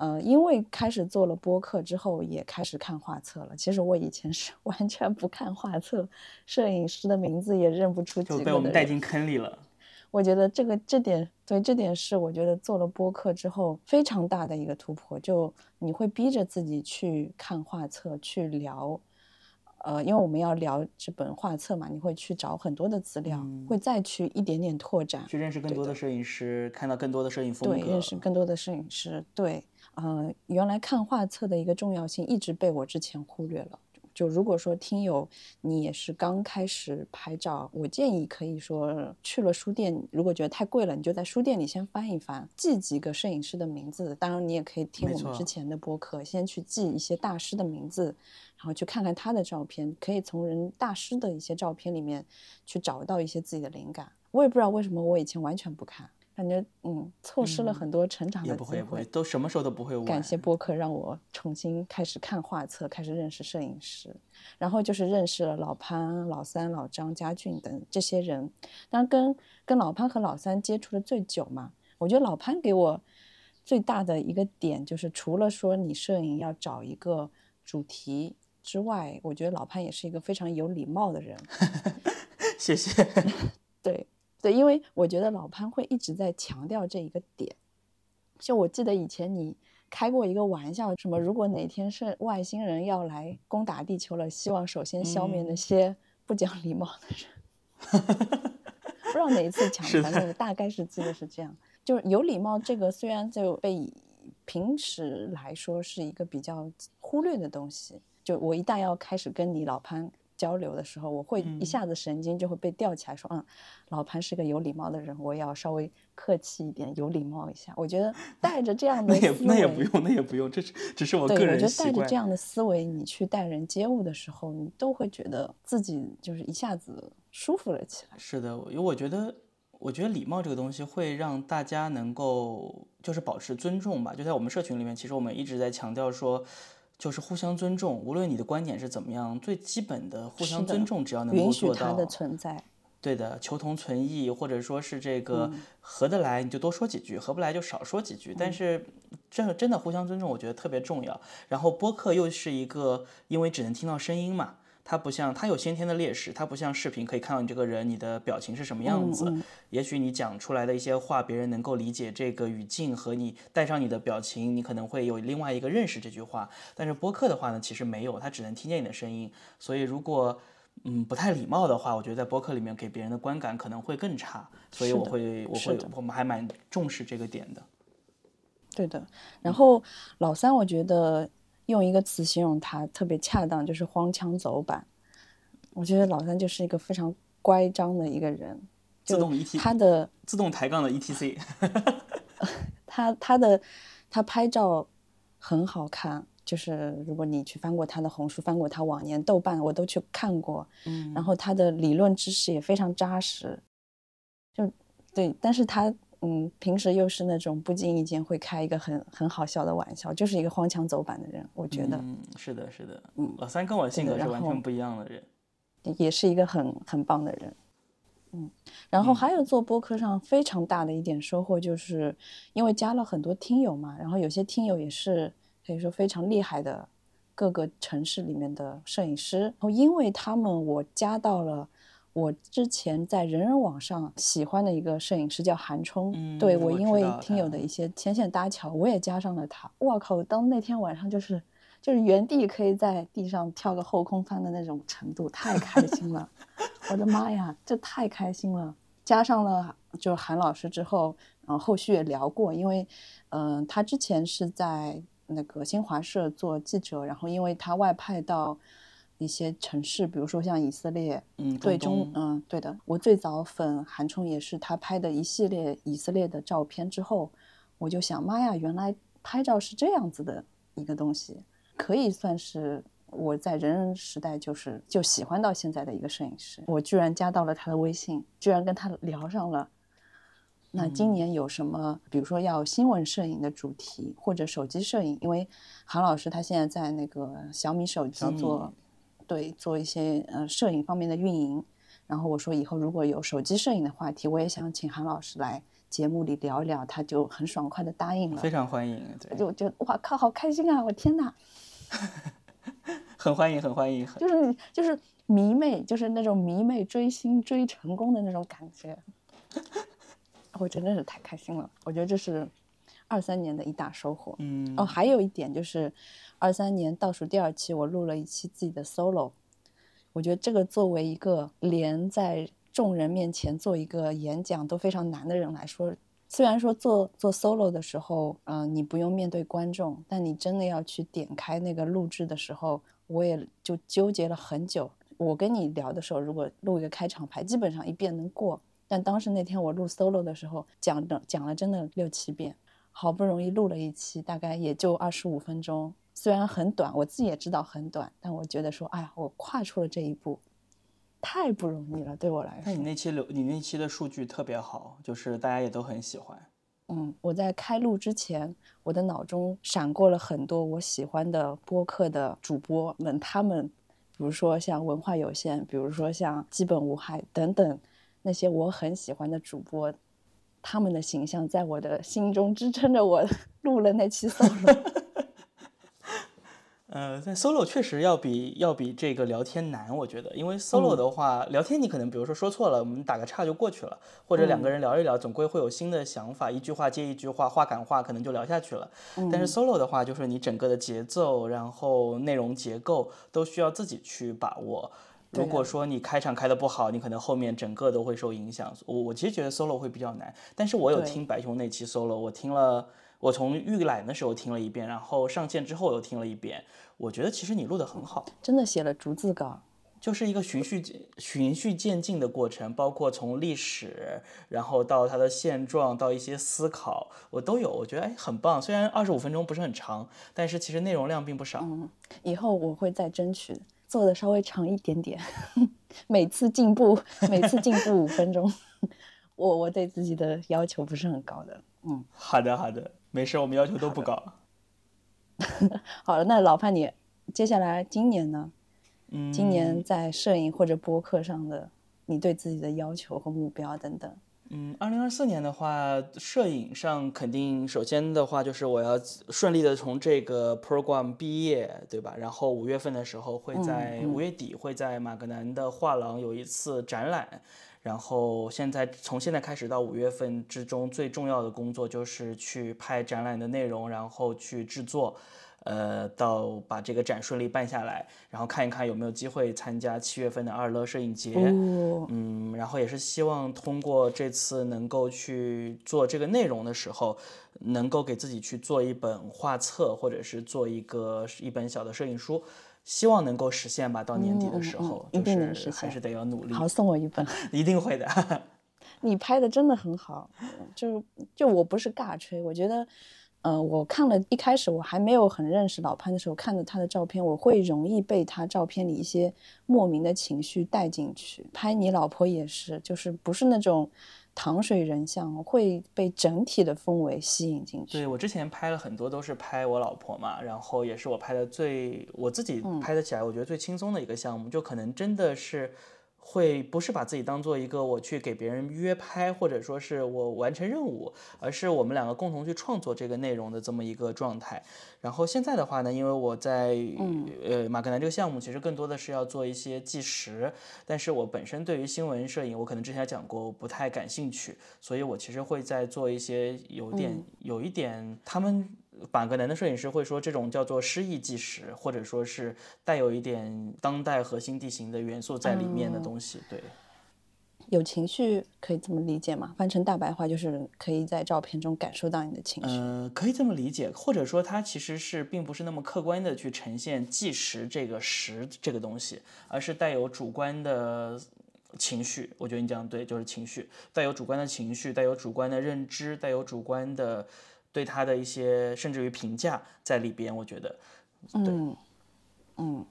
B: 呃，因为开始做了播客之后，也开始看画册了。其实我以前是 完全不看画册，摄影师的名字也认不出几个。
A: 就被我们带进坑里了。
B: 我觉得这个这点，对这点是我觉得做了播客之后非常大的一个突破。就你会逼着自己去看画册，去聊。呃，因为我们要聊这本画册嘛，你会去找很多的资料，会再去一点点拓展，
A: 去认识更多的摄影师，看到更多的摄影风格，
B: 对，认识更多的摄影师，对。呃，原来看画册的一个重要性一直被我之前忽略了。就如果说听友你也是刚开始拍照，我建议可以说去了书店，如果觉得太贵了，你就在书店里先翻一翻，记几个摄影师的名字。当然，你也可以听我们之前的播客，先去记一些大师的名字，然后去看看他的照片，可以从人大师的一些照片里面去找到一些自己的灵感。我也不知道为什么我以前完全不看。感觉嗯，错失了很多成长的
A: 机会。不会，都什么时候都不会晚。
B: 感谢播客让我重新开始看画册，开始认识摄影师，然后就是认识了老潘、老三、老张、家俊等这些人。当然，跟跟老潘和老三接触的最久嘛，我觉得老潘给我最大的一个点就是，除了说你摄影要找一个主题之外，我觉得老潘也是一个非常有礼貌的人。
A: 谢谢。
B: 对。对，因为我觉得老潘会一直在强调这一个点。就我记得以前你开过一个玩笑，什么如果哪天是外星人要来攻打地球了，希望首先消灭那些不讲礼貌的人。不知道哪一次讲的，反正我大概是记得是这样。就是有礼貌这个，虽然就被平时来说是一个比较忽略的东西，就我一旦要开始跟你老潘。交流的时候，我会一下子神经就会被吊起来，说嗯，老潘是个有礼貌的人，我要稍微客气一点，有礼貌一下。我觉得 带着这样的
A: 那也那也不用，那也不用，这是只是我个人
B: 我觉得带着这样的思维，你去待人接物的时候，你都会觉得自己就是一下子舒服了起来。
A: 是的，因为我觉得，我觉得礼貌这个东西会让大家能够就是保持尊重吧。就在我们社群里面，其实我们一直在强调说。就是互相尊重，无论你的观点是怎么样，最基本的互相尊重，只要能够做到，
B: 的存在，
A: 对的，求同存异，或者说是这个合得来，你就多说几句；合不来就少说几句。但是，真真的互相尊重，我觉得特别重要。然后播客又是一个，因为只能听到声音嘛。它不像，它有先天的劣势，它不像视频可以看到你这个人，你的表情是什么样子。也许你讲出来的一些话，别人能够理解这个语境和你带上你的表情，你可能会有另外一个认识这句话。但是播客的话呢，其实没有，它只能听见你的声音。所以如果嗯不太礼貌的话，我觉得在播客里面给别人的观感可能会更差。所以我会我会我们还蛮重视这个点的。
B: 对的。然后老三，我觉得。用一个词形容他特别恰当，就是荒腔走板。我觉得老三就是一个非常乖张的一个人，
A: 自动 E T，
B: 他的
A: 自动抬杠的 E T C，
B: 他他的他拍照很好看，就是如果你去翻过他的红书，翻过他往年豆瓣，我都去看过。嗯，然后他的理论知识也非常扎实，就对，但是他。嗯，平时又是那种不经意间会开一个很很好笑的玩笑，就是一个荒腔走板的人。我觉得，
A: 嗯，是的，是的，嗯，老三跟我性格是完全不一样的人，
B: 也是一个很很棒的人。嗯，然后还有做播客上非常大的一点收获，就是因为加了很多听友嘛，然后有些听友也是可以说非常厉害的各个城市里面的摄影师，然后因为他们我加到了。我之前在人人网上喜欢的一个摄影师叫韩冲，对我因为听友的一些牵线搭桥，我也加上了他。我靠，当那天晚上就是就是原地可以在地上跳个后空翻的那种程度，太开心了！我的妈呀，这太开心了！加上了就是韩老师之后，然后后续也聊过，因为嗯，他之前是在那个新华社做记者，然后因为他外派到。一些城市，比如说像以色列，
A: 嗯，
B: 对中，嗯，对的。我最早粉韩冲也是他拍的一系列以色列的照片之后，我就想，妈呀，原来拍照是这样子的一个东西，可以算是我在人人时代就是就喜欢到现在的一个摄影师。我居然加到了他的微信，居然跟他聊上了。那今年有什么，比如说要新闻摄影的主题，或者手机摄影？因为韩老师他现在在那个小米手机做。对，做一些呃摄影方面的运营，然后我说以后如果有手机摄影的话题，我也想请韩老师来节目里聊一聊，他就很爽快的答应了，
A: 非常欢迎，
B: 对就觉得哇靠，好开心啊！我天哪，
A: 很欢迎，很欢迎，
B: 就是就是迷妹，就是那种迷妹追星追成功的那种感觉，我真的是太开心了，我觉得这是二三年的一大收获。
A: 嗯，
B: 哦，还有一点就是。二三年倒数第二期，我录了一期自己的 solo。我觉得这个作为一个连在众人面前做一个演讲都非常难的人来说，虽然说做做 solo 的时候，嗯，你不用面对观众，但你真的要去点开那个录制的时候，我也就纠结了很久。我跟你聊的时候，如果录一个开场白，基本上一遍能过。但当时那天我录 solo 的时候，讲的讲了真的六七遍，好不容易录了一期，大概也就二十五分钟。虽然很短，我自己也知道很短，但我觉得说，哎呀，我跨出了这一步，太不容易了，对我来说。
A: 那你那期流，你那期的数据特别好，就是大家也都很喜欢。
B: 嗯，我在开录之前，我的脑中闪过了很多我喜欢的播客的主播们，他们，比如说像文化有限，比如说像基本无害等等那些我很喜欢的主播，他们的形象在我的心中支撑着我 录了那期 solo。
A: 呃，在 solo 确实要比要比这个聊天难，我觉得，因为 solo 的话，聊天你可能比如说说错了，我们打个岔就过去了，或者两个人聊一聊，总归会有新的想法，一句话接一句话，话赶话可能就聊下去了。但是 solo 的话，就是你整个的节奏，然后内容结构都需要自己去把握。如果说你开场开的不好，你可能后面整个都会受影响。我我其实觉得 solo 会比较难，但是我有听白熊那期 solo，我听了。我从预览的时候听了一遍，然后上线之后又听了一遍。我觉得其实你录的很好，
B: 真的写了逐字稿，
A: 就是一个循序循序渐进的过程，包括从历史，然后到它的现状，到一些思考，我都有。我觉得哎，很棒。虽然二十五分钟不是很长，但是其实内容量并不少。
B: 嗯，以后我会再争取做的稍微长一点点，每次进步，每次进步五分钟。我我对自己的要求不是很高的。嗯，
A: 好 的好的。没事，我们要求都不高。
B: 好了，那老潘，你接下来今年呢？
A: 嗯，
B: 今年在摄影或者播客上的你对自己的要求和目标等等。
A: 嗯，二零二四年的话，摄影上肯定首先的话就是我要顺利的从这个 program 毕业，对吧？然后五月份的时候会在五月底会在马格南的画廊有一次展览。然后现在从现在开始到五月份之中，最重要的工作就是去拍展览的内容，然后去制作，呃，到把这个展顺利办下来，然后看一看有没有机会参加七月份的二乐摄影节。嗯，然后也是希望通过这次能够去做这个内容的时候，能够给自己去做一本画册，或者是做一个一本小的摄影书。希望能够实现吧，到年底的时候，
B: 一定能实现，
A: 还是得要努力。
B: 好，送我一本，
A: 一定会的。
B: 你拍的真的很好，就就我不是尬吹，我觉得，呃，我看了一开始我还没有很认识老潘的时候，看着他的照片，我会容易被他照片里一些莫名的情绪带进去。拍你老婆也是，就是不是那种。糖水人像会被整体的氛围吸引进去。
A: 对我之前拍了很多都是拍我老婆嘛，然后也是我拍的最我自己拍的起来我觉得最轻松的一个项目，就可能真的是。会不是把自己当做一个我去给别人约拍，或者说是我完成任务，而是我们两个共同去创作这个内容的这么一个状态。然后现在的话呢，因为我在呃马格南这个项目，其实更多的是要做一些计时，但是我本身对于新闻摄影，我可能之前讲过我不太感兴趣，所以我其实会在做一些有点有一点他们。马格南的摄影师会说，这种叫做诗意纪实，或者说是带有一点当代核心地形的元素在里面的东西。对，
B: 有情绪可以这么理解吗？翻成大白话就是可以在照片中感受到你的情绪。
A: 呃，可以这么理解，或者说它其实是并不是那么客观的去呈现纪实这个实这个东西，而是带有主观的情绪。我觉得你讲对，就是情绪，带有主观的情绪，带有主观的认知，带有主观的。对他的一些甚至于评价在里边，我觉得，
B: 嗯嗯，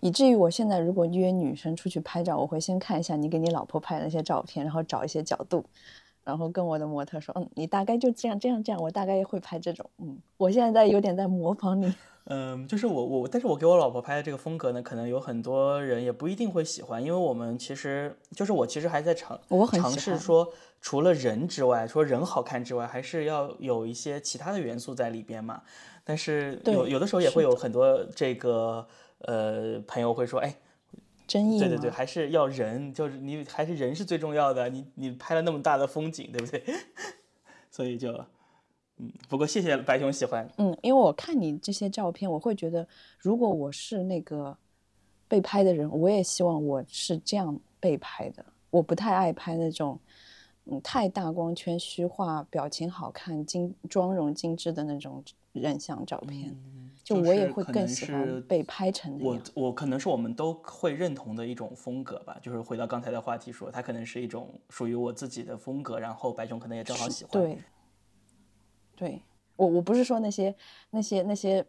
B: 以至于我现在如果约女生出去拍照，我会先看一下你给你老婆拍的那些照片，然后找一些角度，然后跟我的模特说，嗯，你大概就这样这样这样，我大概会拍这种，嗯，我现在在有点在模仿你。
A: 嗯，就是我我，但是我给我老婆拍的这个风格呢，可能有很多人也不一定会喜欢，因为我们其实就是我其实还在尝尝试说，除了人之外，说人好看之外，还是要有一些其他的元素在里边嘛。但是有有的时候也会有很多这个呃朋友会说，哎，
B: 争议，
A: 对对对，还是要人，就是你还是人是最重要的，你你拍了那么大的风景，对不对？所以就。嗯，不过谢谢白熊喜欢。
B: 嗯，因为我看你这些照片，我会觉得，如果我是那个被拍的人，我也希望我是这样被拍的。我不太爱拍那种，嗯，太大光圈、虚化、表情好看、精妆容精致的那种人像照片。
A: 就
B: 我也会更喜欢被拍成那
A: 样。我我可能是我们都会认同的一种风格吧。就是回到刚才的话题说，它可能是一种属于我自己的风格，然后白熊可能也正好喜欢。
B: 对。对我，我不是说那些那些那些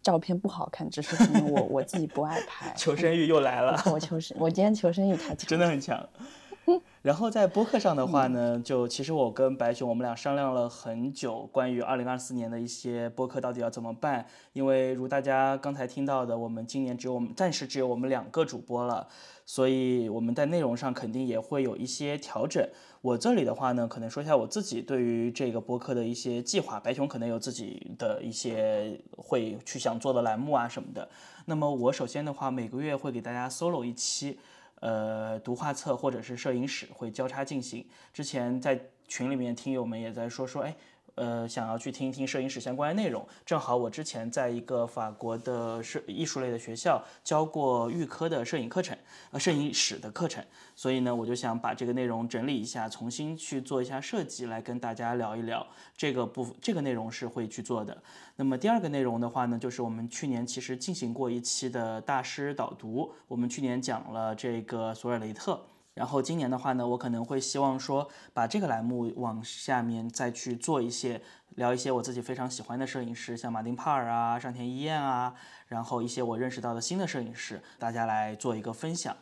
B: 照片不好看，只是可能我我自己不爱拍。
A: 求生欲又来了。
B: 我求生，我今天求生欲太强，
A: 真的很强。然后在播客上的话呢，就其实我跟白熊我们俩商量了很久，关于二零二四年的一些播客到底要怎么办。因为如大家刚才听到的，我们今年只有我们暂时只有我们两个主播了，所以我们在内容上肯定也会有一些调整。我这里的话呢，可能说一下我自己对于这个播客的一些计划。白熊可能有自己的一些会去想做的栏目啊什么的。那么我首先的话，每个月会给大家 solo 一期。呃，读画册或者是摄影史会交叉进行。之前在群里面听友们也在说说，哎。呃，想要去听一听摄影史相关的内容，正好我之前在一个法国的摄艺术类的学校教过预科的摄影课程，呃，摄影史的课程，所以呢，我就想把这个内容整理一下，重新去做一下设计，来跟大家聊一聊这个部这个内容是会去做的。那么第二个内容的话呢，就是我们去年其实进行过一期的大师导读，我们去年讲了这个索尔雷特。然后今年的话呢，我可能会希望说，把这个栏目往下面再去做一些，聊一些我自己非常喜欢的摄影师，像马丁帕尔啊、上田一彦啊，然后一些我认识到的新的摄影师，大家来做一个分享。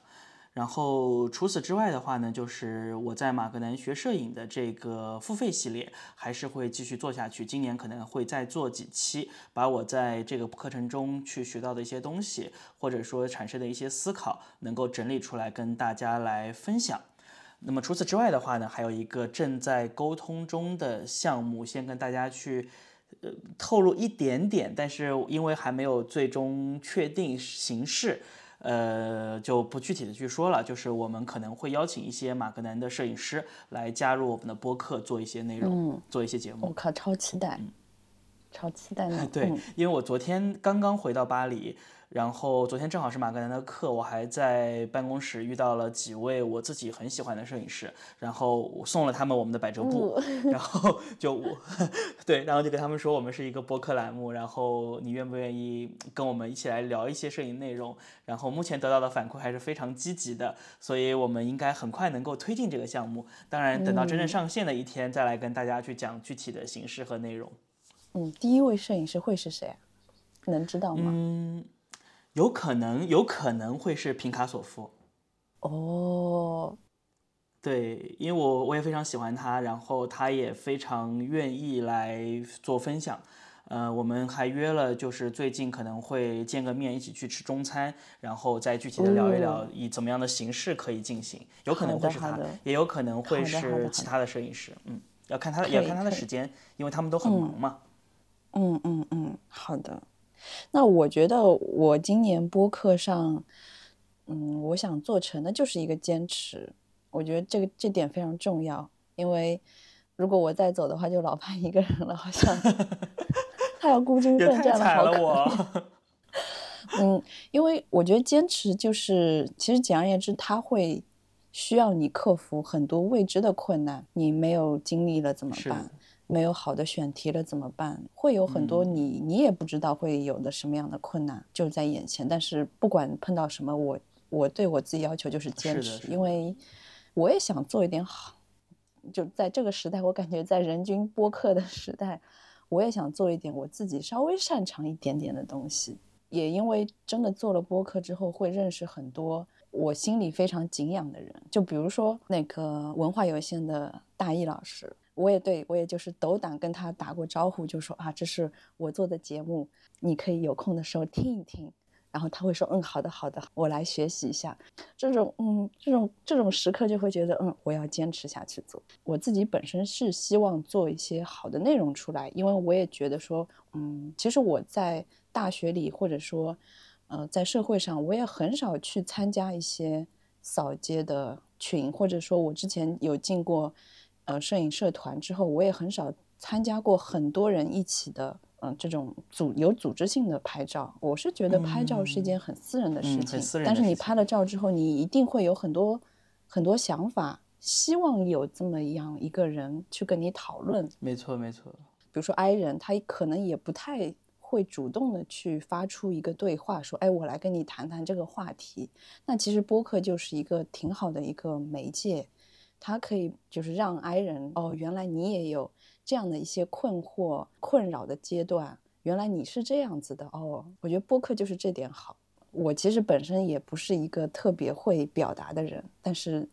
A: 然后除此之外的话呢，就是我在马格南学摄影的这个付费系列还是会继续做下去。今年可能会再做几期，把我在这个课程中去学到的一些东西，或者说产生的一些思考，能够整理出来跟大家来分享。那么除此之外的话呢，还有一个正在沟通中的项目，先跟大家去呃透露一点点，但是因为还没有最终确定形式。呃，就不具体的去说了，就是我们可能会邀请一些马格南的摄影师来加入我们的播客，做一些内容，做一些节目。
B: 我靠，超期待，超期待呢！
A: 对，因为我昨天刚刚回到巴黎。然后昨天正好是马格南的课，我还在办公室遇到了几位我自己很喜欢的摄影师，然后我送了他们我们的百褶布，然后就我 对，然后就跟他们说我们是一个播客栏目，然后你愿不愿意跟我们一起来聊一些摄影内容？然后目前得到的反馈还是非常积极的，所以我们应该很快能够推进这个项目。当然，等到真正上线的一天再来跟大家去讲具体的形式和内容。
B: 嗯，第一位摄影师会是谁？能知道吗？
A: 嗯。有可能，有可能会是平卡索夫，
B: 哦，
A: 对，因为我我也非常喜欢他，然后他也非常愿意来做分享，呃，我们还约了，就是最近可能会见个面，一起去吃中餐，然后再具体的聊一聊以怎么样的形式可以进行，有可能会是他，也有可能会是其他的摄影师，嗯，要看他，也要看他的时间，因为他们都很忙嘛，
B: 嗯嗯嗯，好的。那我觉得我今年播客上，嗯，我想做成的就是一个坚持。我觉得这个这点非常重要，因为如果我再走的话，就老潘一个人了，好像 他要孤军奋战
A: 了，好可。
B: 嗯，因为我觉得坚持就是，其实简而言之，他会需要你克服很多未知的困难，你没有经历了怎么办？没有好的选题了怎么办？会有很多你你也不知道会有的什么样的困难就在眼前。但是不管碰到什么，我我对我自己要求就是坚持，因为我也想做一点好。就在这个时代，我感觉在人均播客的时代，我也想做一点我自己稍微擅长一点点的东西。也因为真的做了播客之后，会认识很多我心里非常敬仰的人。就比如说那个文化有限的大一老师。我也对我也就是斗胆跟他打过招呼，就说啊，这是我做的节目，你可以有空的时候听一听。然后他会说，嗯，好的，好的，我来学习一下。这种，嗯，这种这种时刻就会觉得，嗯，我要坚持下去做。我自己本身是希望做一些好的内容出来，因为我也觉得说，嗯，其实我在大学里或者说，呃，在社会上，我也很少去参加一些扫街的群，或者说我之前有进过。呃，摄影社团之后，我也很少参加过很多人一起的，嗯，这种组有组织性的拍照。我是觉得拍照是一件很私人的事情，但是你拍了照之后，你一定会有很多很多想法，希望有这么样一个人去跟你讨论。
A: 没错，没错。
B: 比如说 I 人，他可能也不太会主动的去发出一个对话，说，哎，我来跟你谈谈这个话题。那其实播客就是一个挺好的一个媒介。它可以就是让 I 人哦，原来你也有这样的一些困惑、困扰的阶段，原来你是这样子的哦。我觉得播客就是这点好。我其实本身也不是一个特别会表达的人，但是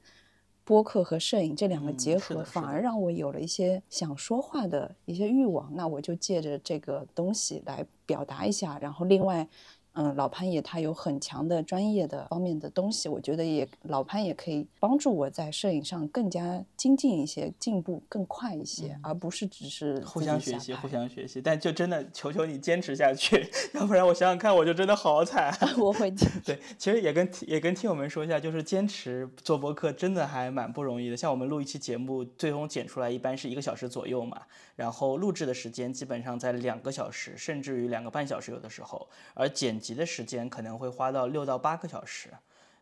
B: 播客和摄影这两个结合，反而让我有了一些想说话的一些欲望。那我就借着这个东西来表达一下。然后另外，嗯，老潘也他有很强的专业的方面的东西，我觉得也老潘也可以帮助我在摄影上更加精进一些，进步更快一些，而不是只是
A: 嗯互相学习，互相学习。但就真的求求你坚持下去，要不然我想想看，我就真的好惨。
B: 我会进
A: 对，其实也跟也跟听友们说一下，就是坚持做播客真的还蛮不容易的。像我们录一期节目，最终剪出来一般是一个小时左右嘛，然后录制的时间基本上在两个小时，甚至于两个半小时有的时候，而剪辑的时间可能会花到六到八个小时。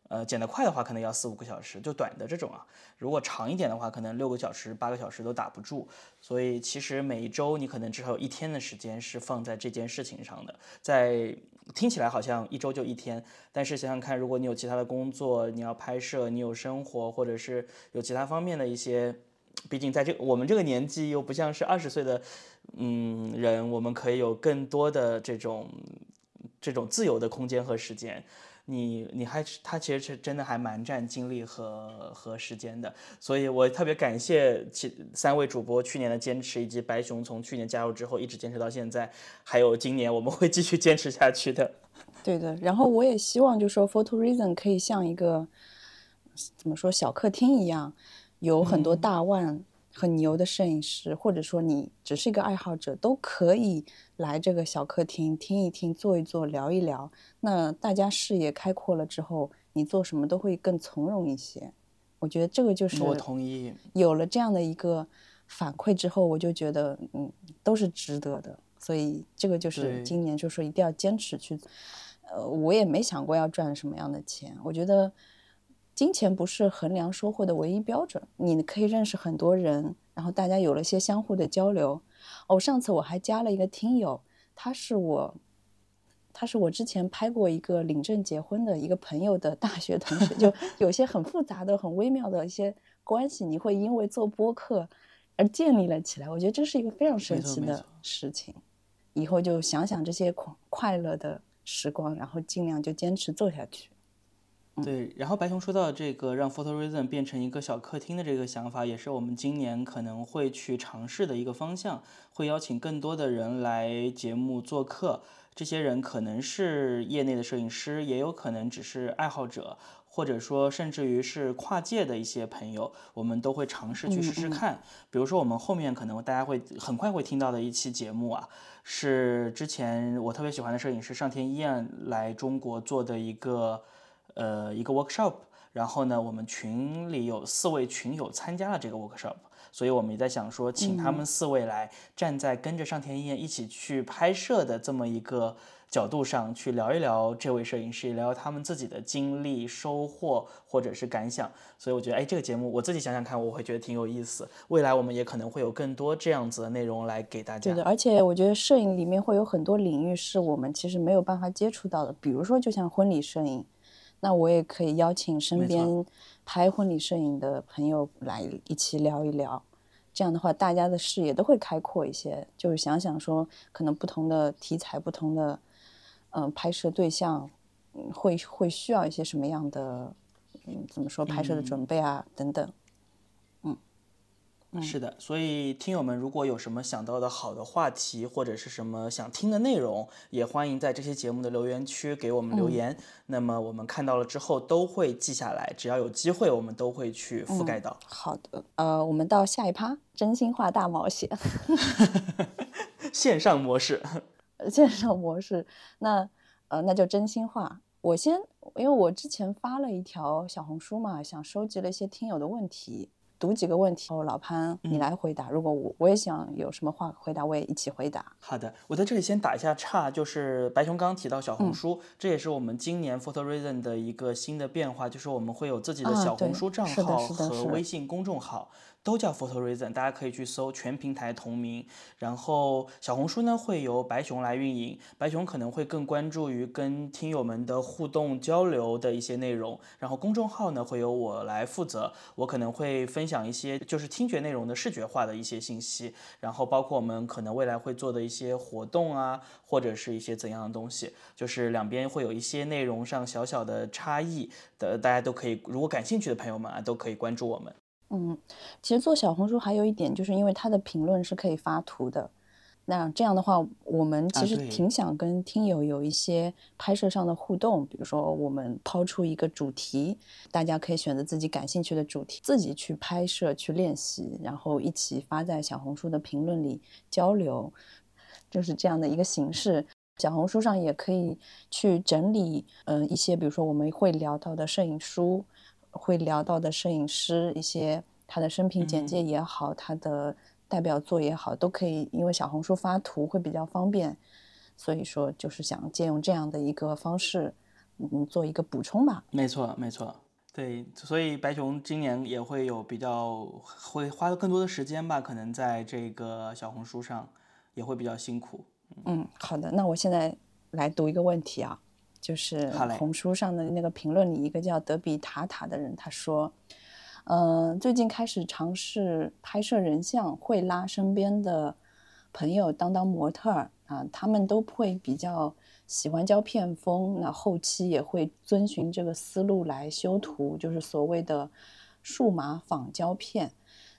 A: 呃，剪得快的话，可能要四五个小时，就短的这种啊。如果长一点的话，可能六个小时、八个小时都打不住。所以其实每一周你可能至少有一天的时间是放在这件事情上的。在听起来好像一周就一天，但是想想看，如果你有其他的工作，你要拍摄，你有生活，或者是有其他方面的一些，毕竟在这我们这个年纪又不像是二十岁的嗯人，我们可以有更多的这种这种自由的空间和时间。你你还是他其实是真的还蛮占精力和和时间的，所以我特别感谢其三位主播去年的坚持，以及白熊从去年加入之后一直坚持到现在，还有今年我们会继续坚持下去的。
B: 对的，然后我也希望就说 Photo Reason 可以像一个怎么说小客厅一样，有很多大腕、很牛的摄影师，或者说你只是一个爱好者，都可以来这个小客厅听一听、坐一坐、聊一聊。那大家视野开阔了之后，你做什么都会更从容一些。我觉得这个就是
A: 我同意，
B: 有了这样的一个反馈之后，我就觉得嗯都是值得的。所以这个就是今年就说一定要坚持去。呃，我也没想过要赚什么样的钱。我觉得金钱不是衡量收获的唯一标准。你可以认识很多人，然后大家有了一些相互的交流。哦，上次我还加了一个听友，他是我，他是我之前拍过一个领证结婚的一个朋友的大学同学，就 有些很复杂的、很微妙的一些关系，你会因为做播客而建立了起来。我觉得这是一个非常神奇的事情。以后就想想这些快快乐的时光，然后尽量就坚持做下去。
A: 对，然后白熊说到这个让 Photo Reason 变成一个小客厅的这个想法，也是我们今年可能会去尝试的一个方向，会邀请更多的人来节目做客。这些人可能是业内的摄影师，也有可能只是爱好者，或者说甚至于是跨界的一些朋友，我们都会尝试去试试看。比如说我们后面可能大家会很快会听到的一期节目啊，是之前我特别喜欢的摄影师上天一彦来中国做的一个。呃一个 workshop，然后呢，我们群里有四位群友参加了这个 workshop，所以我们也在想说，请他们四位来站在跟着上田一彦一起去拍摄的这么一个角度上去聊一聊这位摄影师，聊聊他们自己的经历、收获或者是感想。所以我觉得，哎，这个节目我自己想想看，我会觉得挺有意思。未来我们也可能会有更多这样子的内容来给大家。
B: 对的，而且我觉得摄影里面会有很多领域是我们其实没有办法接触到的，比如说就像婚礼摄影。那我也可以邀请身边拍婚礼摄影的朋友来一起聊一聊，这样的话大家的视野都会开阔一些。就是想想说，可能不同的题材、不同的嗯、呃拍摄对象，嗯，会会需要一些什么样的嗯怎么说拍摄的准备啊、等等。
A: 是的，所以听友们如果有什么想到的好的话题，或者是什么想听的内容，也欢迎在这些节目的留言区给我们留言。那么我们看到了之后都会记下来，只要有机会，我们都会去覆盖到。
B: 好的，呃，我们到下一趴，真心话大冒险。
A: 线上模式，
B: 线上模式，那呃那就真心话。我先，因为我之前发了一条小红书嘛，想收集了一些听友的问题，读几个问题。哦，老潘你来回答。如果我我也想有什么话回答，我也一起回答。
A: 好的，我在这里先打一下岔，就是白熊刚刚提到小红书，这也是我们今年 Photo Reason 的一个新的变化，就是我们会有自己的
B: 啊
A: 小红书账号和微信公众号，都叫 Photo Reason，大家可以去搜，全平台同名。然后小红书呢会由白熊来运营，白熊可能会更关注于跟听友们的互动交流的一些内容。然后公众号呢会由我来负责，我可能会分享一些就是听觉内容的视觉化的一些信息，然后包括我们可能未来会做的一些活动啊，或者是一些怎样的东西，就是两边会有一些内容上小小的差异的，大家都可以，如果感兴趣的朋友们啊，都可以关注我们。
B: 嗯，其实做小红书还有一点，就是因为它的评论是可以发图的。那这样的话，我们其实挺想跟听友有一些拍摄上的互动，比如说我们抛出一个主题，大家可以选择自己感兴趣的主题，自己去拍摄、去练习，然后一起发在小红书的评论里交流，就是这样的一个形式。小红书上也可以去整理，嗯，一些比如说我们会聊到的摄影书。会聊到的摄影师，一些他的生平简介也好，他的代表作也好，都可以。因为小红书发图会比较方便，所以说就是想借用这样的一个方式，嗯，做一个补充吧。
A: 没错，没错，对。所以白熊今年也会有比较会花更多的时间吧，可能在这个小红书上也会比较辛苦。
B: 嗯，好的。那我现在来读一个问题啊。就是红书上的那个评论里，一个叫德比塔塔的人，他说：“嗯，最近开始尝试拍摄人像，会拉身边的朋友当当模特儿啊，他们都会比较喜欢胶片风，那后期也会遵循这个思路来修图，就是所谓的数码仿胶片。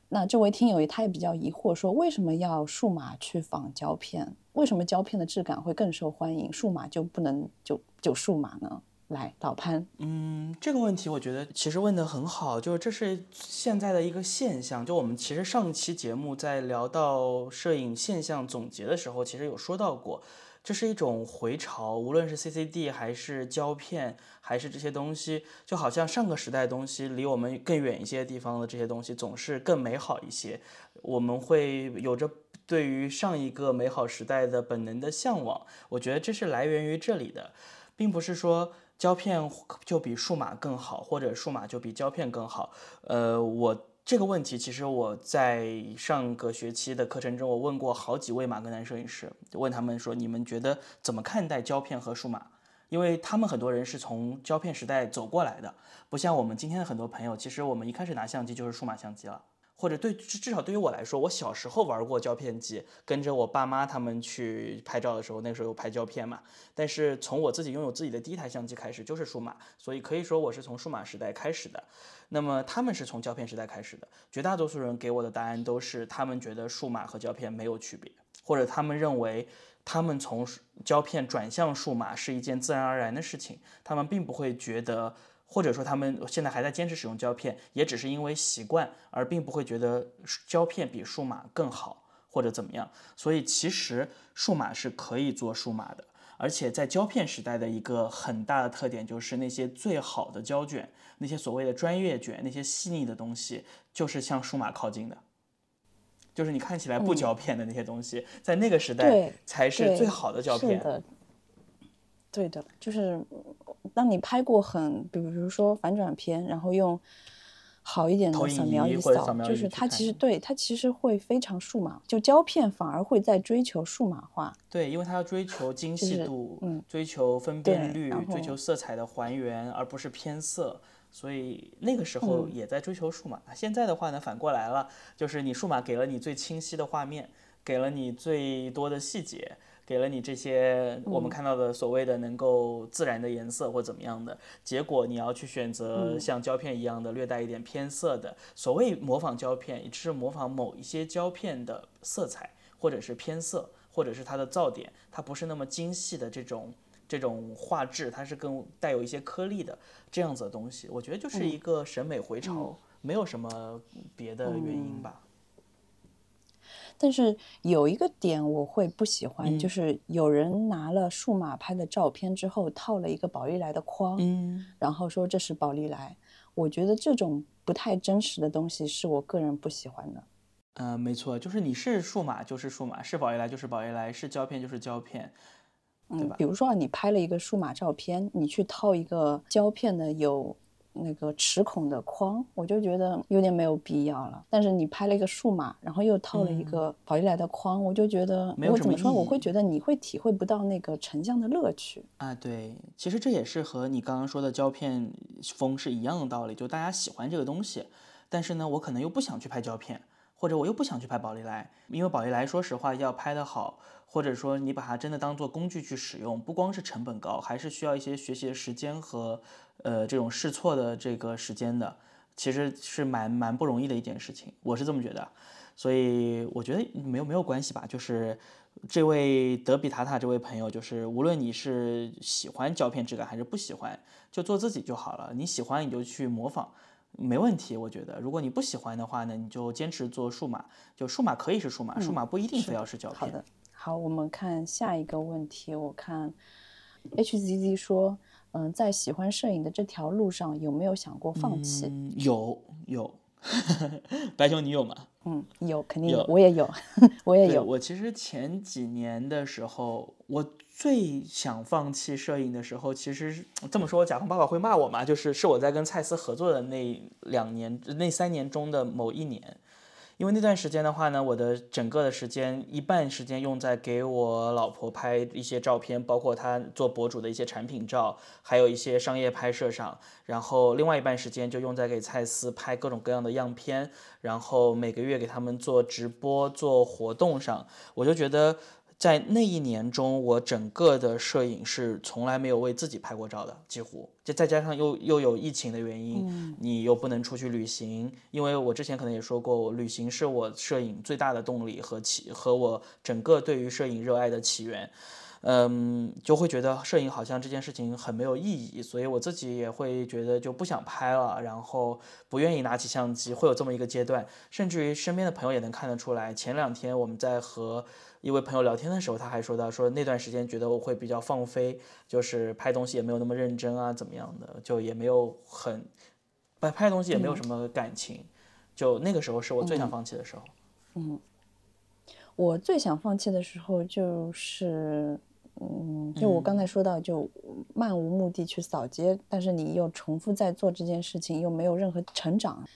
B: 那这位听友他也比较疑惑，说为什么要数码去仿胶片？为什么胶片的质感会更受欢迎，数码就不能就？”就数码呢？来，老潘，
A: 嗯，这个问题我觉得其实问得很好，就是这是现在的一个现象。就我们其实上期节目在聊到摄影现象总结的时候，其实有说到过，这是一种回潮，无论是 CCD 还是胶片，还是这些东西，就好像上个时代东西离我们更远一些地方的这些东西总是更美好一些，我们会有着对于上一个美好时代的本能的向往。我觉得这是来源于这里的。并不是说胶片就比数码更好，或者数码就比胶片更好。呃，我这个问题其实我在上个学期的课程中，我问过好几位马格南摄影师，问他们说你们觉得怎么看待胶片和数码？因为他们很多人是从胶片时代走过来的，不像我们今天的很多朋友，其实我们一开始拿相机就是数码相机了。或者对至少对于我来说，我小时候玩过胶片机，跟着我爸妈他们去拍照的时候，那个时候有拍胶片嘛。但是从我自己拥有自己的第一台相机开始就是数码，所以可以说我是从数码时代开始的。那么他们是从胶片时代开始的，绝大多数人给我的答案都是他们觉得数码和胶片没有区别，或者他们认为他们从胶片转向数码是一件自然而然的事情，他们并不会觉得。或者说他们现在还在坚持使用胶片，也只是因为习惯，而并不会觉得胶片比数码更好或者怎么样。所以其实数码是可以做数码的，而且在胶片时代的一个很大的特点就是那些最好的胶卷，那些所谓的专业卷，那些细腻的东西，就是向数码靠近的。就是你看起来不胶片的那些东西，在那个时代才是最好的胶片。
B: 对的，就是当你拍过很，比如说反转片，然后用好一点的扫描仪扫，就是它其实对它其实会非常数码，就胶片反而会在追求数码化。
A: 对，因为它要追求精细度，嗯，追求分辨率，追求色彩的还原，而不是偏色，所以那个时候也在追求数码。现在的话呢，反过来了，就是你数码给了你最清晰的画面，给了你最多的细节。给了你这些我们看到的所谓的能够自然的颜色或怎么样的结果，你要去选择像胶片一样的略带一点偏色的。所谓模仿胶片，也是模仿某一些胶片的色彩，或者是偏色，或者是它的噪点，它不是那么精细的这种这种画质，它是更带有一些颗粒的这样子的东西。我觉得就是一个审美回潮，没有什么别的原因吧。
B: 但是有一个点我会不喜欢，就是有人拿了数码拍的照片之后套了一个宝丽来的框，嗯，然后说这是宝丽来。我觉得这种不太真实的东西是我个人不喜欢的。
A: 嗯，没错，就是你是数码就是数码，是宝丽来就是宝丽来，是胶片就是胶片，对吧？
B: 比如说你拍了一个数码照片，你去套一个胶片的有那个齿孔的框，我就觉得有点没有必要了。但是你拍了一个数码，然后又套了一个宝丽来的框，我就觉得
A: 没有什么
B: 我怎么说？我会觉得你会体会不到那个成像的乐趣。
A: 啊，对，其实这也是和你刚刚说的胶片风是一样的道理，就大家喜欢这个东西，但是呢，我可能又不想去拍胶片，或者我又不想去拍宝丽来，因为宝丽来说实话要拍得好，或者说你把它真的当做工具去使用，不光是成本高，还是需要一些学习的时间和呃这种试错的这个时间的，其实是蛮蛮不容易的一件事情，我是这么觉得。所以我觉得没有没有关系吧，就是这位德比塔塔这位朋友，就是无论你是喜欢胶片质感还是不喜欢，就做自己就好了。你喜欢你就去模仿，没问题。我觉得，如果你不喜欢的话呢，你就坚持做数码，就数码可以是数码，数码不一定非要是胶片。
B: 好的，好，我们看下一个问题。我看 HZZ 说，嗯，在喜欢摄影的这条路上，有没有想过放弃？
A: 嗯，有有，白熊你有吗？
B: 嗯，有，肯定
A: 有
B: 我也有，我也有。
A: 我其实前几年的时候，我最想放弃摄影的时候，其实这么说，甲方爸爸会骂我嘛？就是是我在跟蔡司合作的那两年、那三年中的某一年。因为那段时间的话呢，我的整个的时间一半时间用在给我老婆拍一些照片，包括她做博主的一些产品照，还有一些商业拍摄上，然后另外一半时间就用在给蔡司拍各种各样的样片，然后每个月给他们做直播、做活动上，我就觉得。在那一年中，我整个的摄影是从来没有为自己拍过照的，几乎。就再加上又又有疫情的原因，你又不能出去旅行，因为我之前可能也说过，我旅行是我摄影最大的动力和起和我整个对于摄影热爱的起源。嗯，就会觉得摄影好像这件事情很没有意义，所以我自己也会觉得就不想拍了，然后不愿意拿起相机，会有这么一个阶段。甚至于身边的朋友也能看得出来，前两天我们在和一位朋友聊天的时候，他还说到说那段时间觉得我会比较放飞，就是拍东西也没有那么认真啊，怎么样的，就也没有很拍拍东西也没有什么感情，就那个时候是我最想放弃的时候。
B: 嗯我最想放弃的时候就是，嗯，就我刚才说到，就漫无目的去扫街，但是你又重复在做这件事情，又没有任何成长，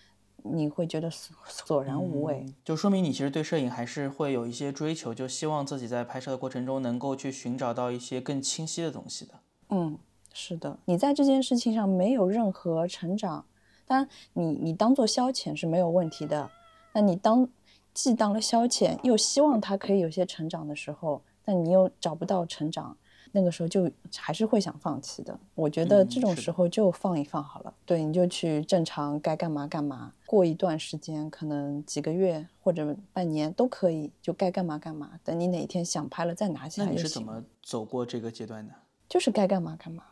B: 你会觉得索索然无味。
A: 就说明你其实对摄影还是会有一些追求，就希望自己在拍摄的过程中能够去寻找到一些更清晰的东西的。
B: 嗯，是的，你在这件事情上没有任何成长，当然你你当做消遣是没有问题的，那你当既当了消遣，又希望它可以有些成长的时候，但你又找不到成长，那个时候就还是会想放弃的。我觉得
A: 嗯
B: 这种时候就放一放好了，对，你就去正常该干嘛干嘛，过一段时间，可能几个月或者半年都可以，就该干嘛干嘛。等你哪一天想拍了再拿起来就是
A: 怎么走过这个阶段的？
B: 就是该干嘛干嘛。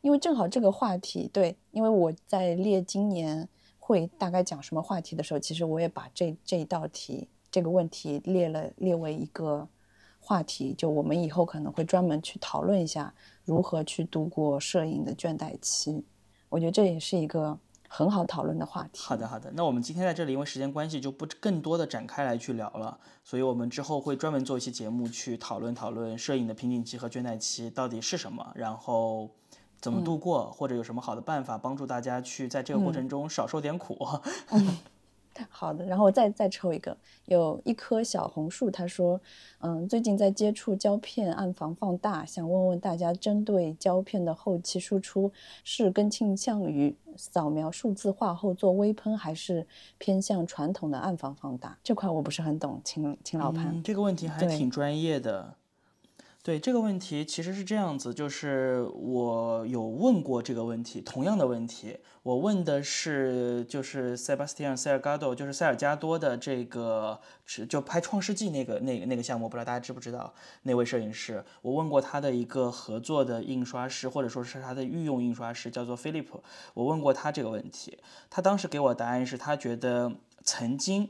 B: 因为正好这个话题，对，因为我在列今年会大概讲什么话题的时候，其实我也把这这一道题这个问题列了列为一个话题，就我们以后可能会专门去讨论一下如何去度过摄影的倦怠期。我觉得这也是一个很好讨论的话题。
A: 好的，好的。那我们今天在这里，因为时间关系，就不更多的展开来去聊了。所以我们之后会专门做一期节目去讨论讨论摄影的瓶颈期和倦怠期到底是什么，然后怎么度过，或者有什么好的办法帮助大家去在这个过程中少受点苦。
B: 好的，然后我再再抽一个，有一棵小红树，他说，嗯，最近在接触胶片暗房放大，想问问大家，针对胶片的后期输出，是更倾向于扫描数字化后做微喷，还是偏向传统的暗房放大？这块我不是很懂，请请老潘。
A: 嗯，这个问题还挺专业的。对这个问题其实是这样子，就是我有问过这个问题，同样的问题，我问的是就是 Sebastian Salgado，就是塞尔加多的这个是就拍《创世纪》那个那个那个项目，不知道大家知不知道那位摄影师？我问过他的一个合作的印刷师，或者说是他的御用印刷师，叫做 Philip，我问过他这个问题，他当时给我答案是他觉得曾经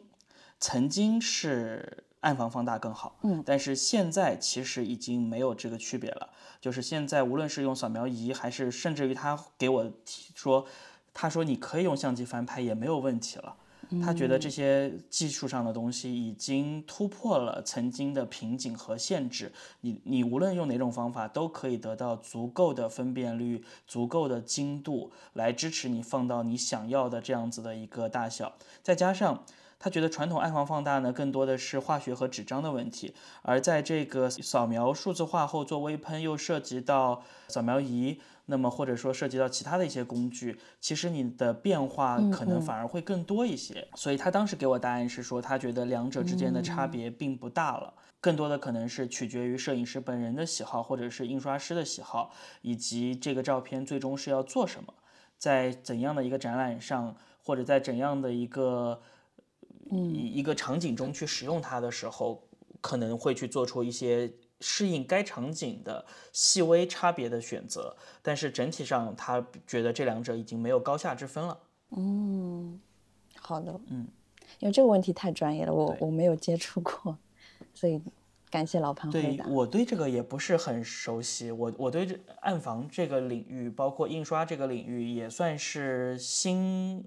A: 曾经是暗房放大更好，
B: 嗯，
A: 但是现在其实已经没有这个区别了。就是现在无论是用扫描仪，还是甚至于他给我提说，他说你可以用相机翻拍也没有问题了。他觉得这些技术上的东西已经突破了曾经的瓶颈和限制。你你无论用哪种方法，都可以得到足够的分辨率、足够的精度来支持你放到你想要的这样子的一个大小。再加上他觉得传统暗房放大呢，更多的是化学和纸张的问题，而在这个扫描数字化后做微喷，又涉及到扫描仪。那么或者说涉及到其他的一些工具，其实你的变化可能反而会更多一些。所以他当时给我答案是说，他觉得两者之间的差别并不大了，更多的可能是取决于摄影师本人的喜好，或者是印刷师的喜好，以及这个照片最终是要做什么，在怎样的一个展览上，或者在怎样的一个一一个场景中去使用它的时候，可能会去做出一些。适应该场景的细微差别的选择，但是整体上他觉得这两者已经没有高下之分了。
B: 嗯，好的，
A: 嗯，
B: 因为这个问题太专业了，我我没有接触过，所以感谢老潘
A: 回答。我对这个也不是很熟悉，我我对这暗房这个领域，包括印刷这个领域，也算是新。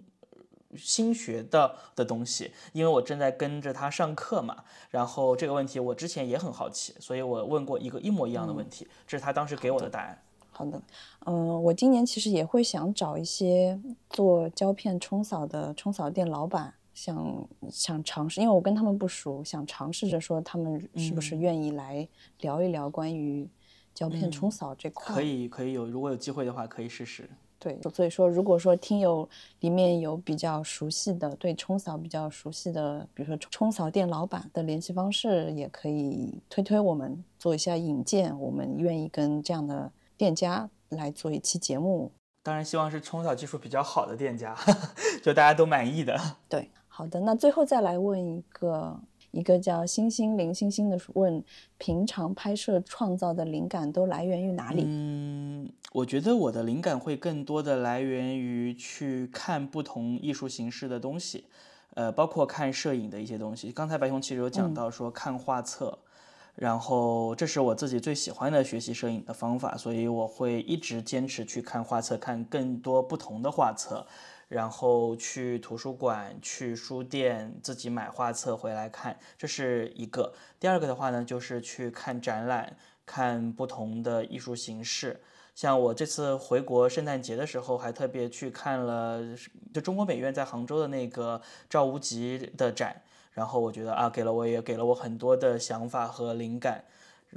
A: 新学的的东西，因为我正在跟着他上课嘛，然后这个问题我之前也很好奇，所以我问过一个一模一样的问题，这是他当时给我的答案。
B: 好的，嗯，我今年其实也会想找一些做胶片冲扫的冲扫店老板，想想尝试，因为我跟他们不熟，想尝试着说他们是不是愿意来聊一聊关于胶片冲扫这块。
A: 可以，可以有，如果有机会的话，可以试试。
B: 对，所以说，如果说听友里面有比较熟悉的，对冲扫比较熟悉的，比如说冲扫店老板的联系方式，也可以推推我们做一下引荐，我们愿意跟这样的店家来做一期节目。
A: 当然，希望是冲扫技术比较好的店家，就大家都满意的。
B: 对，好的，那最后再来问一个。一个叫星星林星星的问：平常拍摄创造的灵感都来源于哪里？
A: 嗯，我觉得我的灵感会更多的来源于去看不同艺术形式的东西，呃，包括看摄影的一些东西。刚才白熊其实有讲到说看画册，然后这是我自己最喜欢的学习摄影的方法，所以我会一直坚持去看画册，看更多不同的画册。然后去图书馆、去书店自己买画册回来看，这是一个。第二个的话呢，就是去看展览，看不同的艺术形式。像我这次回国圣诞节的时候，还特别去看了就中国美院在杭州的那个赵无极的展，然后我觉得啊，给了我也给了我很多的想法和灵感。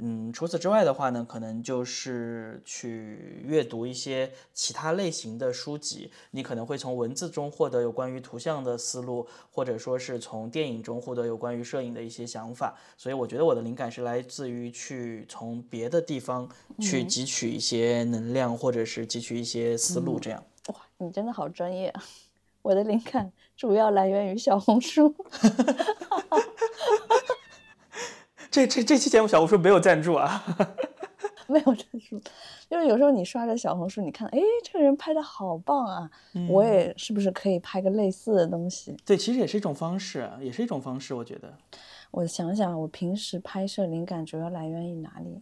A: 嗯，除此之外的话呢，可能就是去阅读一些其他类型的书籍。你可能会从文字中获得有关于图像的思路，或者说是从电影中获得有关于摄影的一些想法。所以我觉得我的灵感是来自于去从别的地方去汲取一些能量，或者是汲取一些思路。这样
B: 哇，你真的好专业啊！我的灵感主要来源于小红书。
A: 这这这期节目小红书没有赞助啊，
B: 没有赞助，就是有时候你刷着小红书，你看，哎，这个人拍的好棒啊，我也是不是可以拍个类似的东西？
A: 对，其实也是一种方式，也是一种方式，我觉得。
B: 我想想，我平时拍摄灵感主要来源于哪里？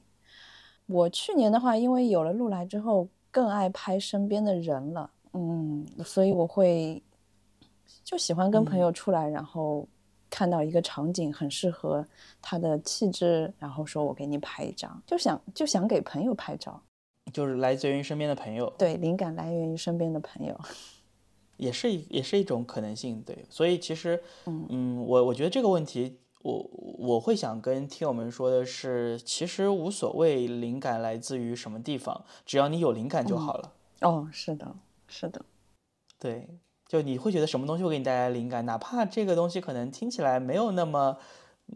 B: 我去年的话，因为有了路来之后，更爱拍身边的人了，嗯，所以我会就喜欢跟朋友出来，然后。看到一个场景很适合他的气质，然后说我给你拍一张，就想就想给朋友拍照，
A: 就是来自于身边的朋友。
B: 对，灵感来源于身边的朋友，
A: 也是也是一种可能性。对，所以其实，嗯，我我觉得这个问题，我我会想跟听友们说的是，其实无所谓灵感来自于什么地方，只要你有灵感就好了。
B: 哦，是的，是的，
A: 对。就你会觉得什么东西会给你带来灵感，哪怕这个东西可能听起来没有那么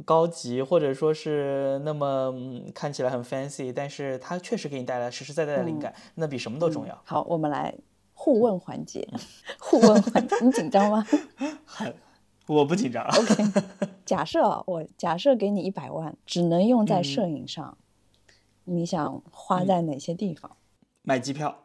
A: 高级，或者说是那么看起来很 fancy，但是它确实给你带来实实在在的灵感，那比什么都重要。
B: 好，我们来互问环节，互问环节，你紧张吗？
A: 我不紧张。
B: OK，假设我假设给你一百万，只能用在摄影上，你想花在哪些地方？
A: 买机票，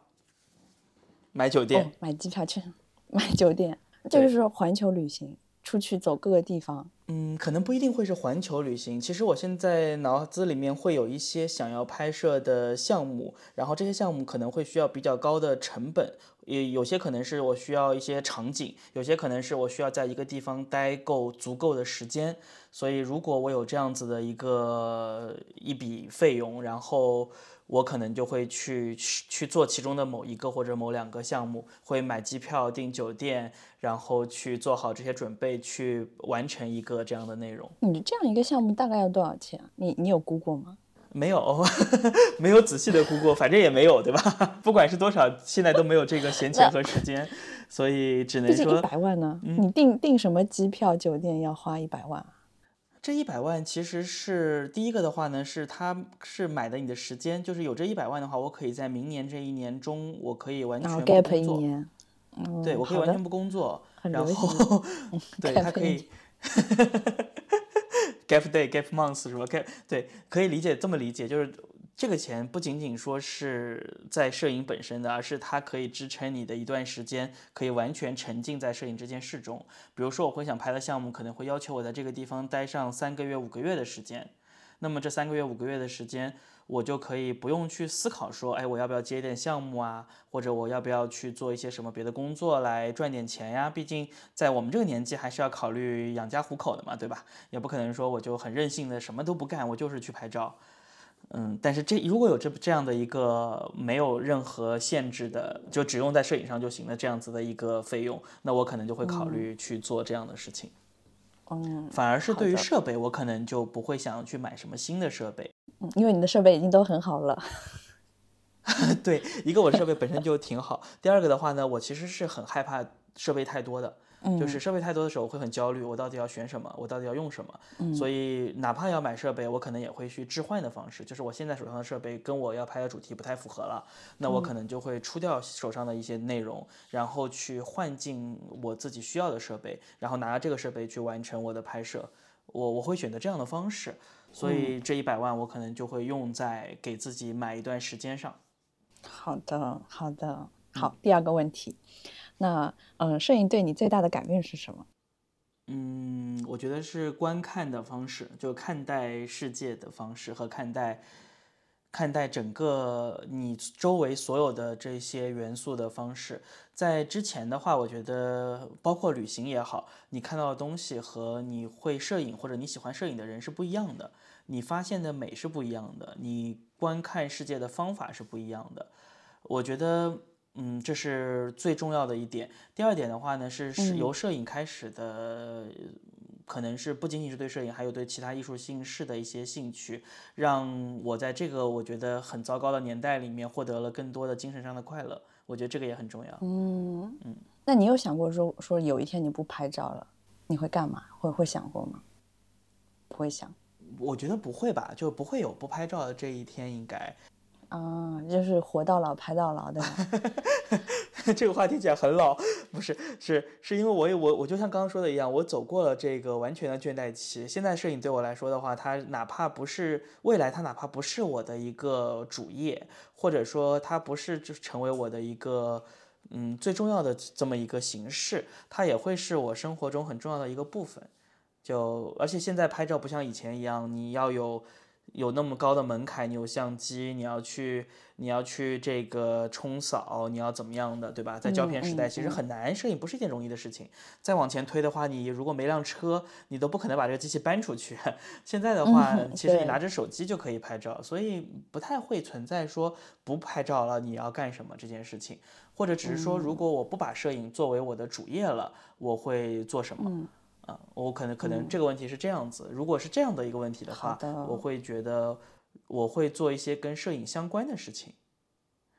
A: 买酒店，
B: 买机票去。买酒店，这就是环球旅行，出去走各个地方，
A: 嗯，可能不一定会是环球旅行。其实我现在脑子里面会有一些想要拍摄的项目，然后这些项目可能会需要比较高的成本，也有些可能是我需要一些场景，有些可能是我需要在一个地方待够足够的时间。所以如果我有这样子的一个一笔费用，然后。我可能就会去去去做其中的某一个或者某两个项目，会买机票、订酒店，然后去做好这些准备，去完成一个这样的内容。
B: 你这样一个项目大概要多少钱？你你有估过吗？
A: 没有，没有仔细的估过，反正也没有，对吧？不管是多少，现在都没有这个闲钱和时间，所以只能说
B: 一百万呢。你订订什么机票、酒店要花一百万？
A: 这一百万其实是第一个的话呢，是他是买的你的时间，就是有这一百万的话，我可以在明年这一年中，我可以完全不工作，对我可以完全不工作，然后对他可以 gap day gap months 是吧？gap 对，可以理解这么理解，就是。这个钱不仅仅说是在摄影本身的，而是它可以支撑你的一段时间，可以完全沉浸在摄影这件事中。比如说，我会想拍的项目可能会要求我在这个地方待上三个月、五个月的时间。那么这三个月、五个月的时间，我就可以不用去思考说，哎，我要不要接一点项目啊，或者我要不要去做一些什么别的工作来赚点钱呀？毕竟在我们这个年纪，还是要考虑养家糊口的嘛，对吧？也不可能说我就很任性的什么都不干，我就是去拍照。嗯，但是这如果有这这样的一个没有任何限制的，就只用在摄影上就行的这样子的一个费用，那我可能就会考虑去做这样的事情。
B: 嗯，
A: 反而是对于设备，我可能就不会想要去买什么新的设备。
B: 嗯，因为你的设备已经都很好了。
A: 对，一个我设备本身就挺好，第二个的话呢，我其实是很害怕设备太多的。就是设备太多的时候，我会很焦虑，我到底要选什么？我到底要用什么？所以哪怕要买设备，我可能也会去置换的方式。就是我现在手上的设备跟我要拍的主题不太符合了，那我可能就会出掉手上的一些内容，然后去换进我自己需要的设备，然后拿着这个设备去完成我的拍摄。我我会选择这样的方式，所以这一百万我可能就会用在给自己买一段时间上。
B: 好的，好的，好。第二个问题。那嗯，摄影对你最大的改变是什么？
A: 嗯，我觉得是观看的方式，就看待世界的方式和看待看待整个你周围所有的这些元素的方式。在之前的话，我觉得包括旅行也好，你看到的东西和你会摄影或者你喜欢摄影的人是不一样的，你发现的美是不一样的，你观看世界的方法是不一样的。我觉得。嗯，这是最重要的一点。第二点的话呢，是是由摄影开始的，可能是不仅仅是对摄影，还有对其他艺术形式的一些兴趣，让我在这个我觉得很糟糕的年代里面获得了更多的精神上的快乐。我觉得这个也很重要。
B: 嗯嗯，那你有想过说说有一天你不拍照了，你会干嘛？会会想过吗？不会想。
A: 我觉得不会吧，就不会有不拍照的这一天，应该。
B: 啊，就是活到老拍到老的。
A: 这个话听起来很老，不是，是是因为我我我就像刚刚说的一样，我走过了这个完全的倦怠期。现在摄影对我来说的话，它哪怕不是未来，它哪怕不是我的一个主业，或者说它不是就成为我的一个嗯最重要的这么一个形式，它也会是我生活中很重要的一个部分。就而且现在拍照不像以前一样，你要有。有那么高的门槛，你有相机，你要去，你要去这个冲扫，你要怎么样的，对吧？在胶片时代，其实很难，摄影不是一件容易的事情。再往前推的话，你如果没辆车，你都不可能把这个机器搬出去。现在的话，其实你拿着手机就可以拍照，所以不太会存在说不拍照了你要干什么这件事情，或者只是说，如果我不把摄影作为我的主业了，我会做什么？啊，我可能可能这个问题是这样子，如果是这样的一个问题的话，我会觉得我会做一些跟摄影相关的事情。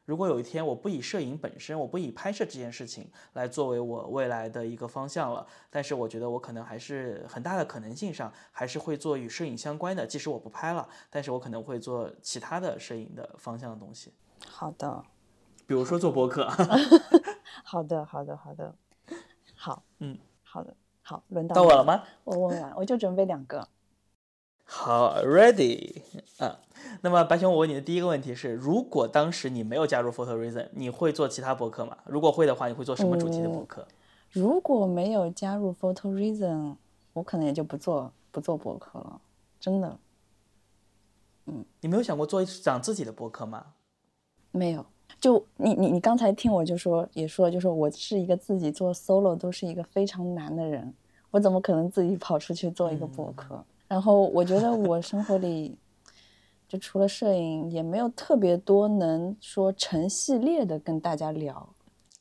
A: 如果有一天我不以摄影本身，我不以拍摄这件事情来作为我未来的一个方向了，但是我觉得我可能还是很大的可能性上还是会做与摄影相关的，即使我不拍了，但是我可能会做其他的摄影的方向的东西。
B: 好的，
A: 比如说做博客。
B: 好的，好的，好的，好，
A: 嗯，
B: 好的。好，轮
A: 到我了吗？
B: 我问完，我就准备两个。
A: 好，ready 啊。那么白熊，我问你的第一个问题是：如果当时你没有加入 Photo Reason，你会做其他博客吗？如果会的话，你会做什么主题的博客？
B: 如果没有加入 Photo Reason，我可能也就不做不做博客了，真的嗯
A: 你没有想过做一讲自己的博客吗？
B: 没有。就你你你刚才听我就说也说了，就说我是一个自己做 solo 都是一个非常难的人，我怎么可能自己跑出去做一个博客？然后我觉得我生活里就除了摄影，也没有特别多能说成系列的跟大家聊。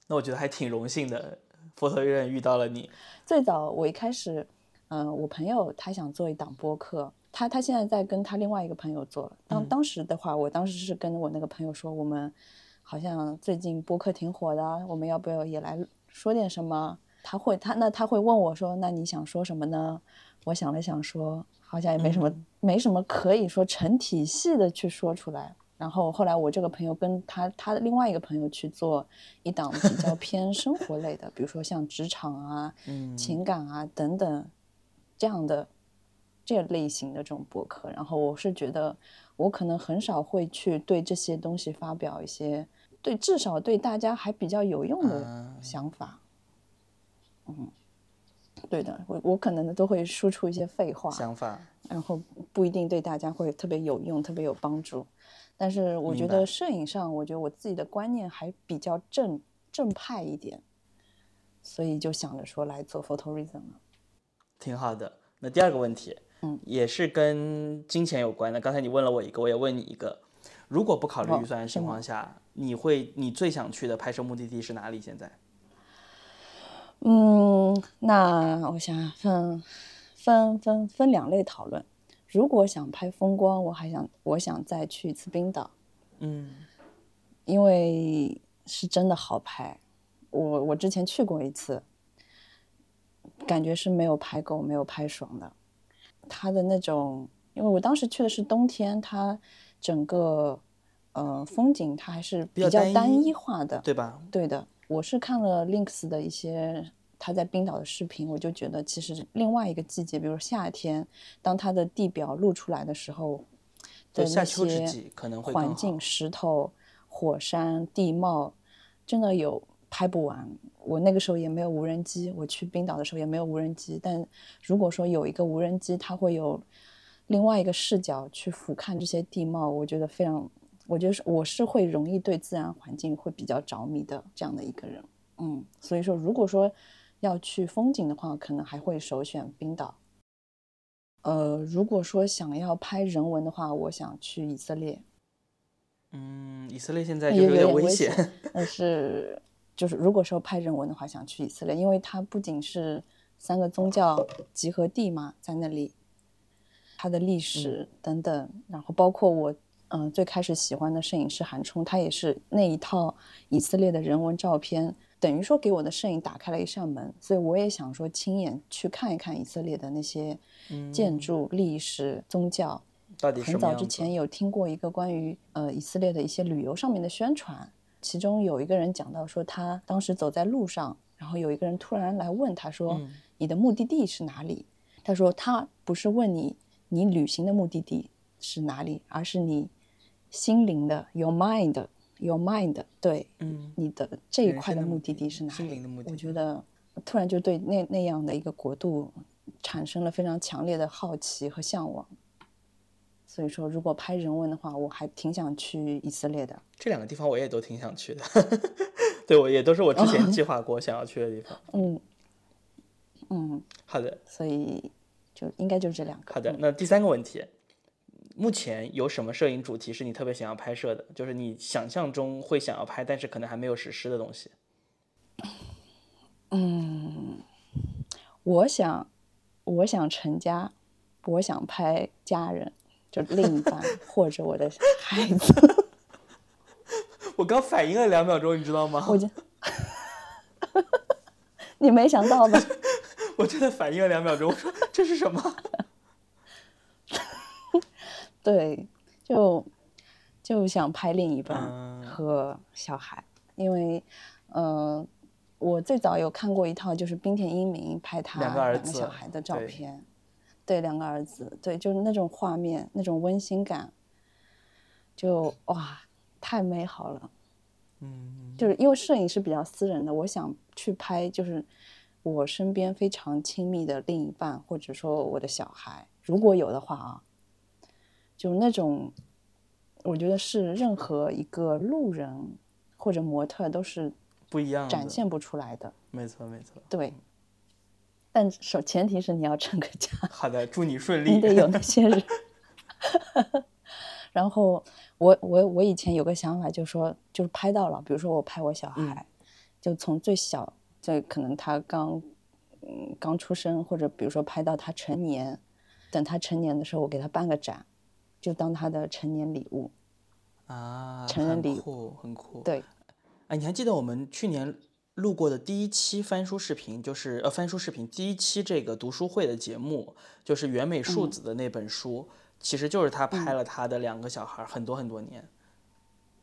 A: 那我觉得还挺荣幸的，佛头院遇到了你。
B: 最早我一开始，嗯、我朋友他想做一档播客，他他现在在跟他另外一个朋友做了。当当时的话，我当时是跟我那个朋友说，我们好像最近播客挺火的，我们要不要也来说点什么？他会他那他会问我说，那你想说什么呢？我想了想说，好像也没什么、没什么可以说成体系的去说出来。然后后来我这个朋友跟他他的另外一个朋友去做一档比较 偏生活类的，比如说像职场啊、情感啊等等这样的这类型的这种博客。然后我是觉得我可能很少会去对这些东西发表一些对至少对大家还比较有用的想法。嗯，对的，我我可能都会输出一些废话，
A: 想法，
B: 然后不一定对大家会特别有用、特别有帮助。但是我觉得摄影上，我觉得我自己的观念还比较正正派一点，所以就想着说来做 photorealism 了。
A: 挺好的。那第二个问题，
B: 嗯，
A: 也是跟金钱有关的。刚才你问了我一个，我也问你一个。如果不考虑
B: 哦
A: 预算的情况下，你会你最想去的拍摄目的地是哪里？现在？
B: 嗯，那我想想分分分分两类讨论。如果想拍风光，我还想我想再去一次冰岛，
A: 嗯
B: 因为是真的好拍。我我之前去过一次，感觉是没有拍够，没有拍爽的。它的那种，因为我当时去的是冬天，它整个呃风景它还是比较
A: 单一
B: 化的。
A: 对吧？
B: 对的，我是看了 Links 的一些他在冰岛的视频，我就觉得其实另外一个季节，比如夏天，当它的地表露出来的时候的
A: 对，
B: 那些
A: 可能会
B: 环境、石头、火山、地貌，真的有拍不完。我那个时候也没有无人机，我去冰岛的时候也没有无人机。但如果说有一个无人机，它会有另外一个视角去俯瞰这些地貌，我觉得非常，我觉得是我是会容易对自然环境会比较着迷的这样的一个人。嗯，所以说如果说要去风景的话，可能还会首选冰岛。呃，如果说想要拍人文的话，我想去以色列。
A: 嗯，以色列现在就
B: 也
A: 有点
B: 危
A: 险。，
B: 但是就是如果说拍人文的话，想去以色列，因为它不仅是三个宗教集合地嘛，在那里，它的历史等等，然后包括我嗯、呃最开始喜欢的摄影师韩冲，他也是那一套以色列的人文照片，等于说给我的摄影打开了一扇门，所以我也想说亲眼去看一看以色列的那些建筑、历史、宗教。
A: 到底什
B: 很早？之前有听过一个关于呃以色列的一些旅游上面的宣传，其中有一个人讲到说，他当时走在路上，然后有一个人突然来问他说：“
A: 嗯
B: 你的目的地是哪里？”他说他不是问你你旅行的目的地是哪里，而是你心灵的 your mind your mind 对，
A: 嗯，
B: 你的这一块的目
A: 的
B: 地是哪里？
A: 心灵的目的
B: 我觉得突然就对那那样的一个国度产生了非常强烈的好奇和向往。所以说，如果拍人文的话，我还挺想去以色列的。
A: 这两个地方我也都挺想去的。对，我也都是我之前计划过想要去的地方。
B: 嗯嗯，
A: 好的，
B: 所以就应该就是这两个。
A: 好的。那第三个问题，目前有什么摄影主题是你特别想要拍摄的？就是你想象中会想要拍，但是可能还没有实施的东西。
B: 嗯我想，我想成家，我想拍家人，就另一半 或者我的孩子。
A: 我刚反应了两秒钟，你知道吗？
B: 我就，你没想到吧？
A: 我真的反应了两秒钟，我说这是什么？
B: 对，就就想拍另一半
A: 嗯。
B: 和小孩，因为，呃，我最早有看过一套，就是冰田英明拍他
A: 两个
B: 小孩的照
A: 对。
B: 片，对，两个儿子，对，就是那种画面，那种温馨感，就哇，太美好了。
A: 嗯，
B: 就是因为摄影是比较私人的，我想去拍，就是我身边非常亲密的另一半，或者说我的小孩，如果有的话啊，就那种，我觉得是任何一个路人或者模特都是
A: 不一样，
B: 展现不出来的。
A: 没错，没错。
B: 对。但首前提是你要成个家。
A: 好的，祝你顺 利。
B: 你得有那些人。然后我我我以前有个想法，就是说，就是拍到了，比如说我拍我小孩，就从最小，就可能他刚嗯刚出生，或者比如说拍到他成年，等他成年的时候，我给他办个展，就当他的成年礼物
A: 啊，
B: 成人礼
A: 物很酷。
B: 对，
A: 哎，你还记得我们去年？录过的第一期翻书视频，就是呃翻书视频第一期这个读书会的节目，就是原美树子的那本书，其实就是他拍了他的两个小孩很多很多年。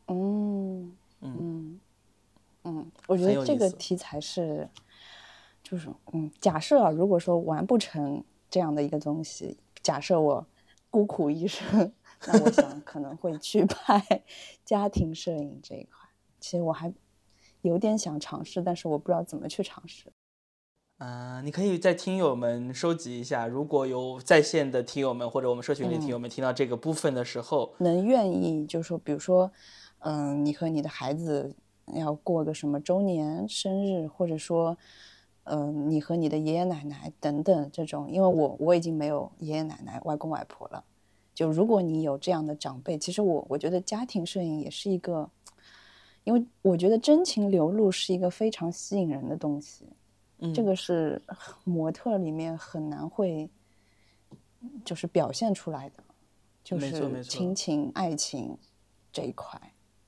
B: 嗯嗯嗯，我觉得这个题材是，就是嗯，假设啊，如果说完不成这样的一个东西，假设我孤苦一生，那我想可能会去 拍家庭摄影这一块。其实我还。有点想尝试，但是我不知道怎么去尝试。
A: 嗯，你可以在听友们收集一下，如果有在线的听友们或者我们社群里听友们听到这个部分的时候，
B: 能愿意就是说，比如说，嗯，你和你的孩子要过个什么周年生日，或者说，嗯，你和你的爷爷奶奶等等这种，因为我我已经没有爷爷奶奶、外公外婆了。就如果你有这样的长辈，其实我我觉得家庭摄影也是一个。因为我觉得真情流露是一个非常吸引人的东西，
A: 嗯，
B: 这个是模特里面很难会，就是表现出来的，就是亲情、爱情这一块，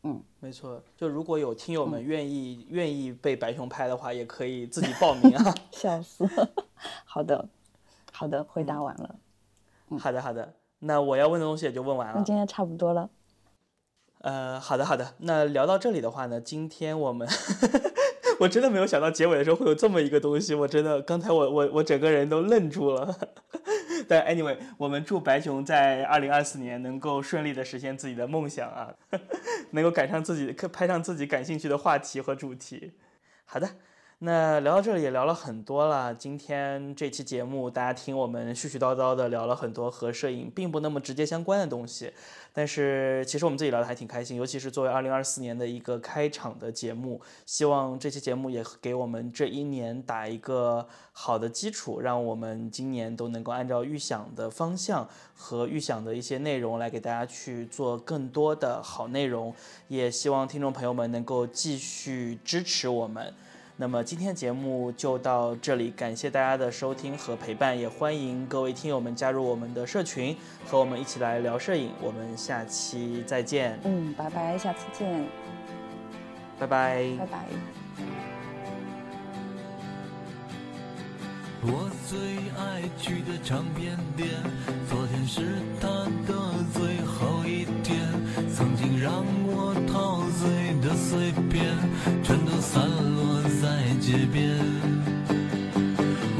B: 嗯，
A: 没错。就如果有听友们愿意愿意被白熊拍的话，也可以自己报名啊。
B: 笑死，好的，好的，回答完了。
A: 好的，好的，那我要问的东西也就问完了。
B: 那今天差不多了。
A: 呃，好的好的，那聊到这里的话呢，今天我们 我真的没有想到结尾的时候会有这么一个东西，我真的刚才我我我整个人都愣住了。但 anyway，我们祝白熊在二零二四年能够顺利的实现自己的梦想啊，能够赶上自己拍上自己感兴趣的话题和主题。好的。那聊到这里也聊了很多了。今天这期节目，大家听我们絮絮叨叨的聊了很多和摄影并不那么直接相关的东西，但是其实我们自己聊的还挺开心。尤其是作为二零二四年的一个开场的节目，希望这期节目也给我们这一年打一个好的基础，让我们今年都能够按照预想的方向和预想的一些内容来给大家去做更多的好内容。也希望听众朋友们能够继续支持我们。那么今天节目就到这里，感谢大家的收听和陪伴，也欢迎各位听友们加入我们的社群，和我们一起来聊摄影。我们下期再见。
B: 嗯，拜拜，下次见。
A: 拜拜。
B: 拜拜。
C: 我最爱去的唱片店，昨天是他的最后一天，曾经让我陶醉的碎片，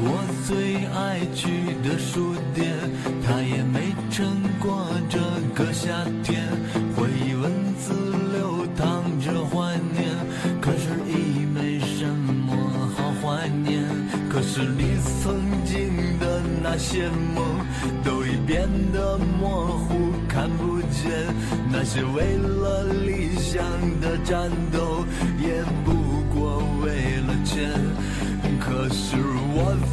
C: 我最爱去的书店，它也没撑过这个夏天。回忆文字流淌着怀念，可是已没什么好怀念。可是你曾经的那些梦，都已变得模糊，看不见。那些为了理想的战斗，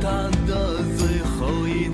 C: 他的最后一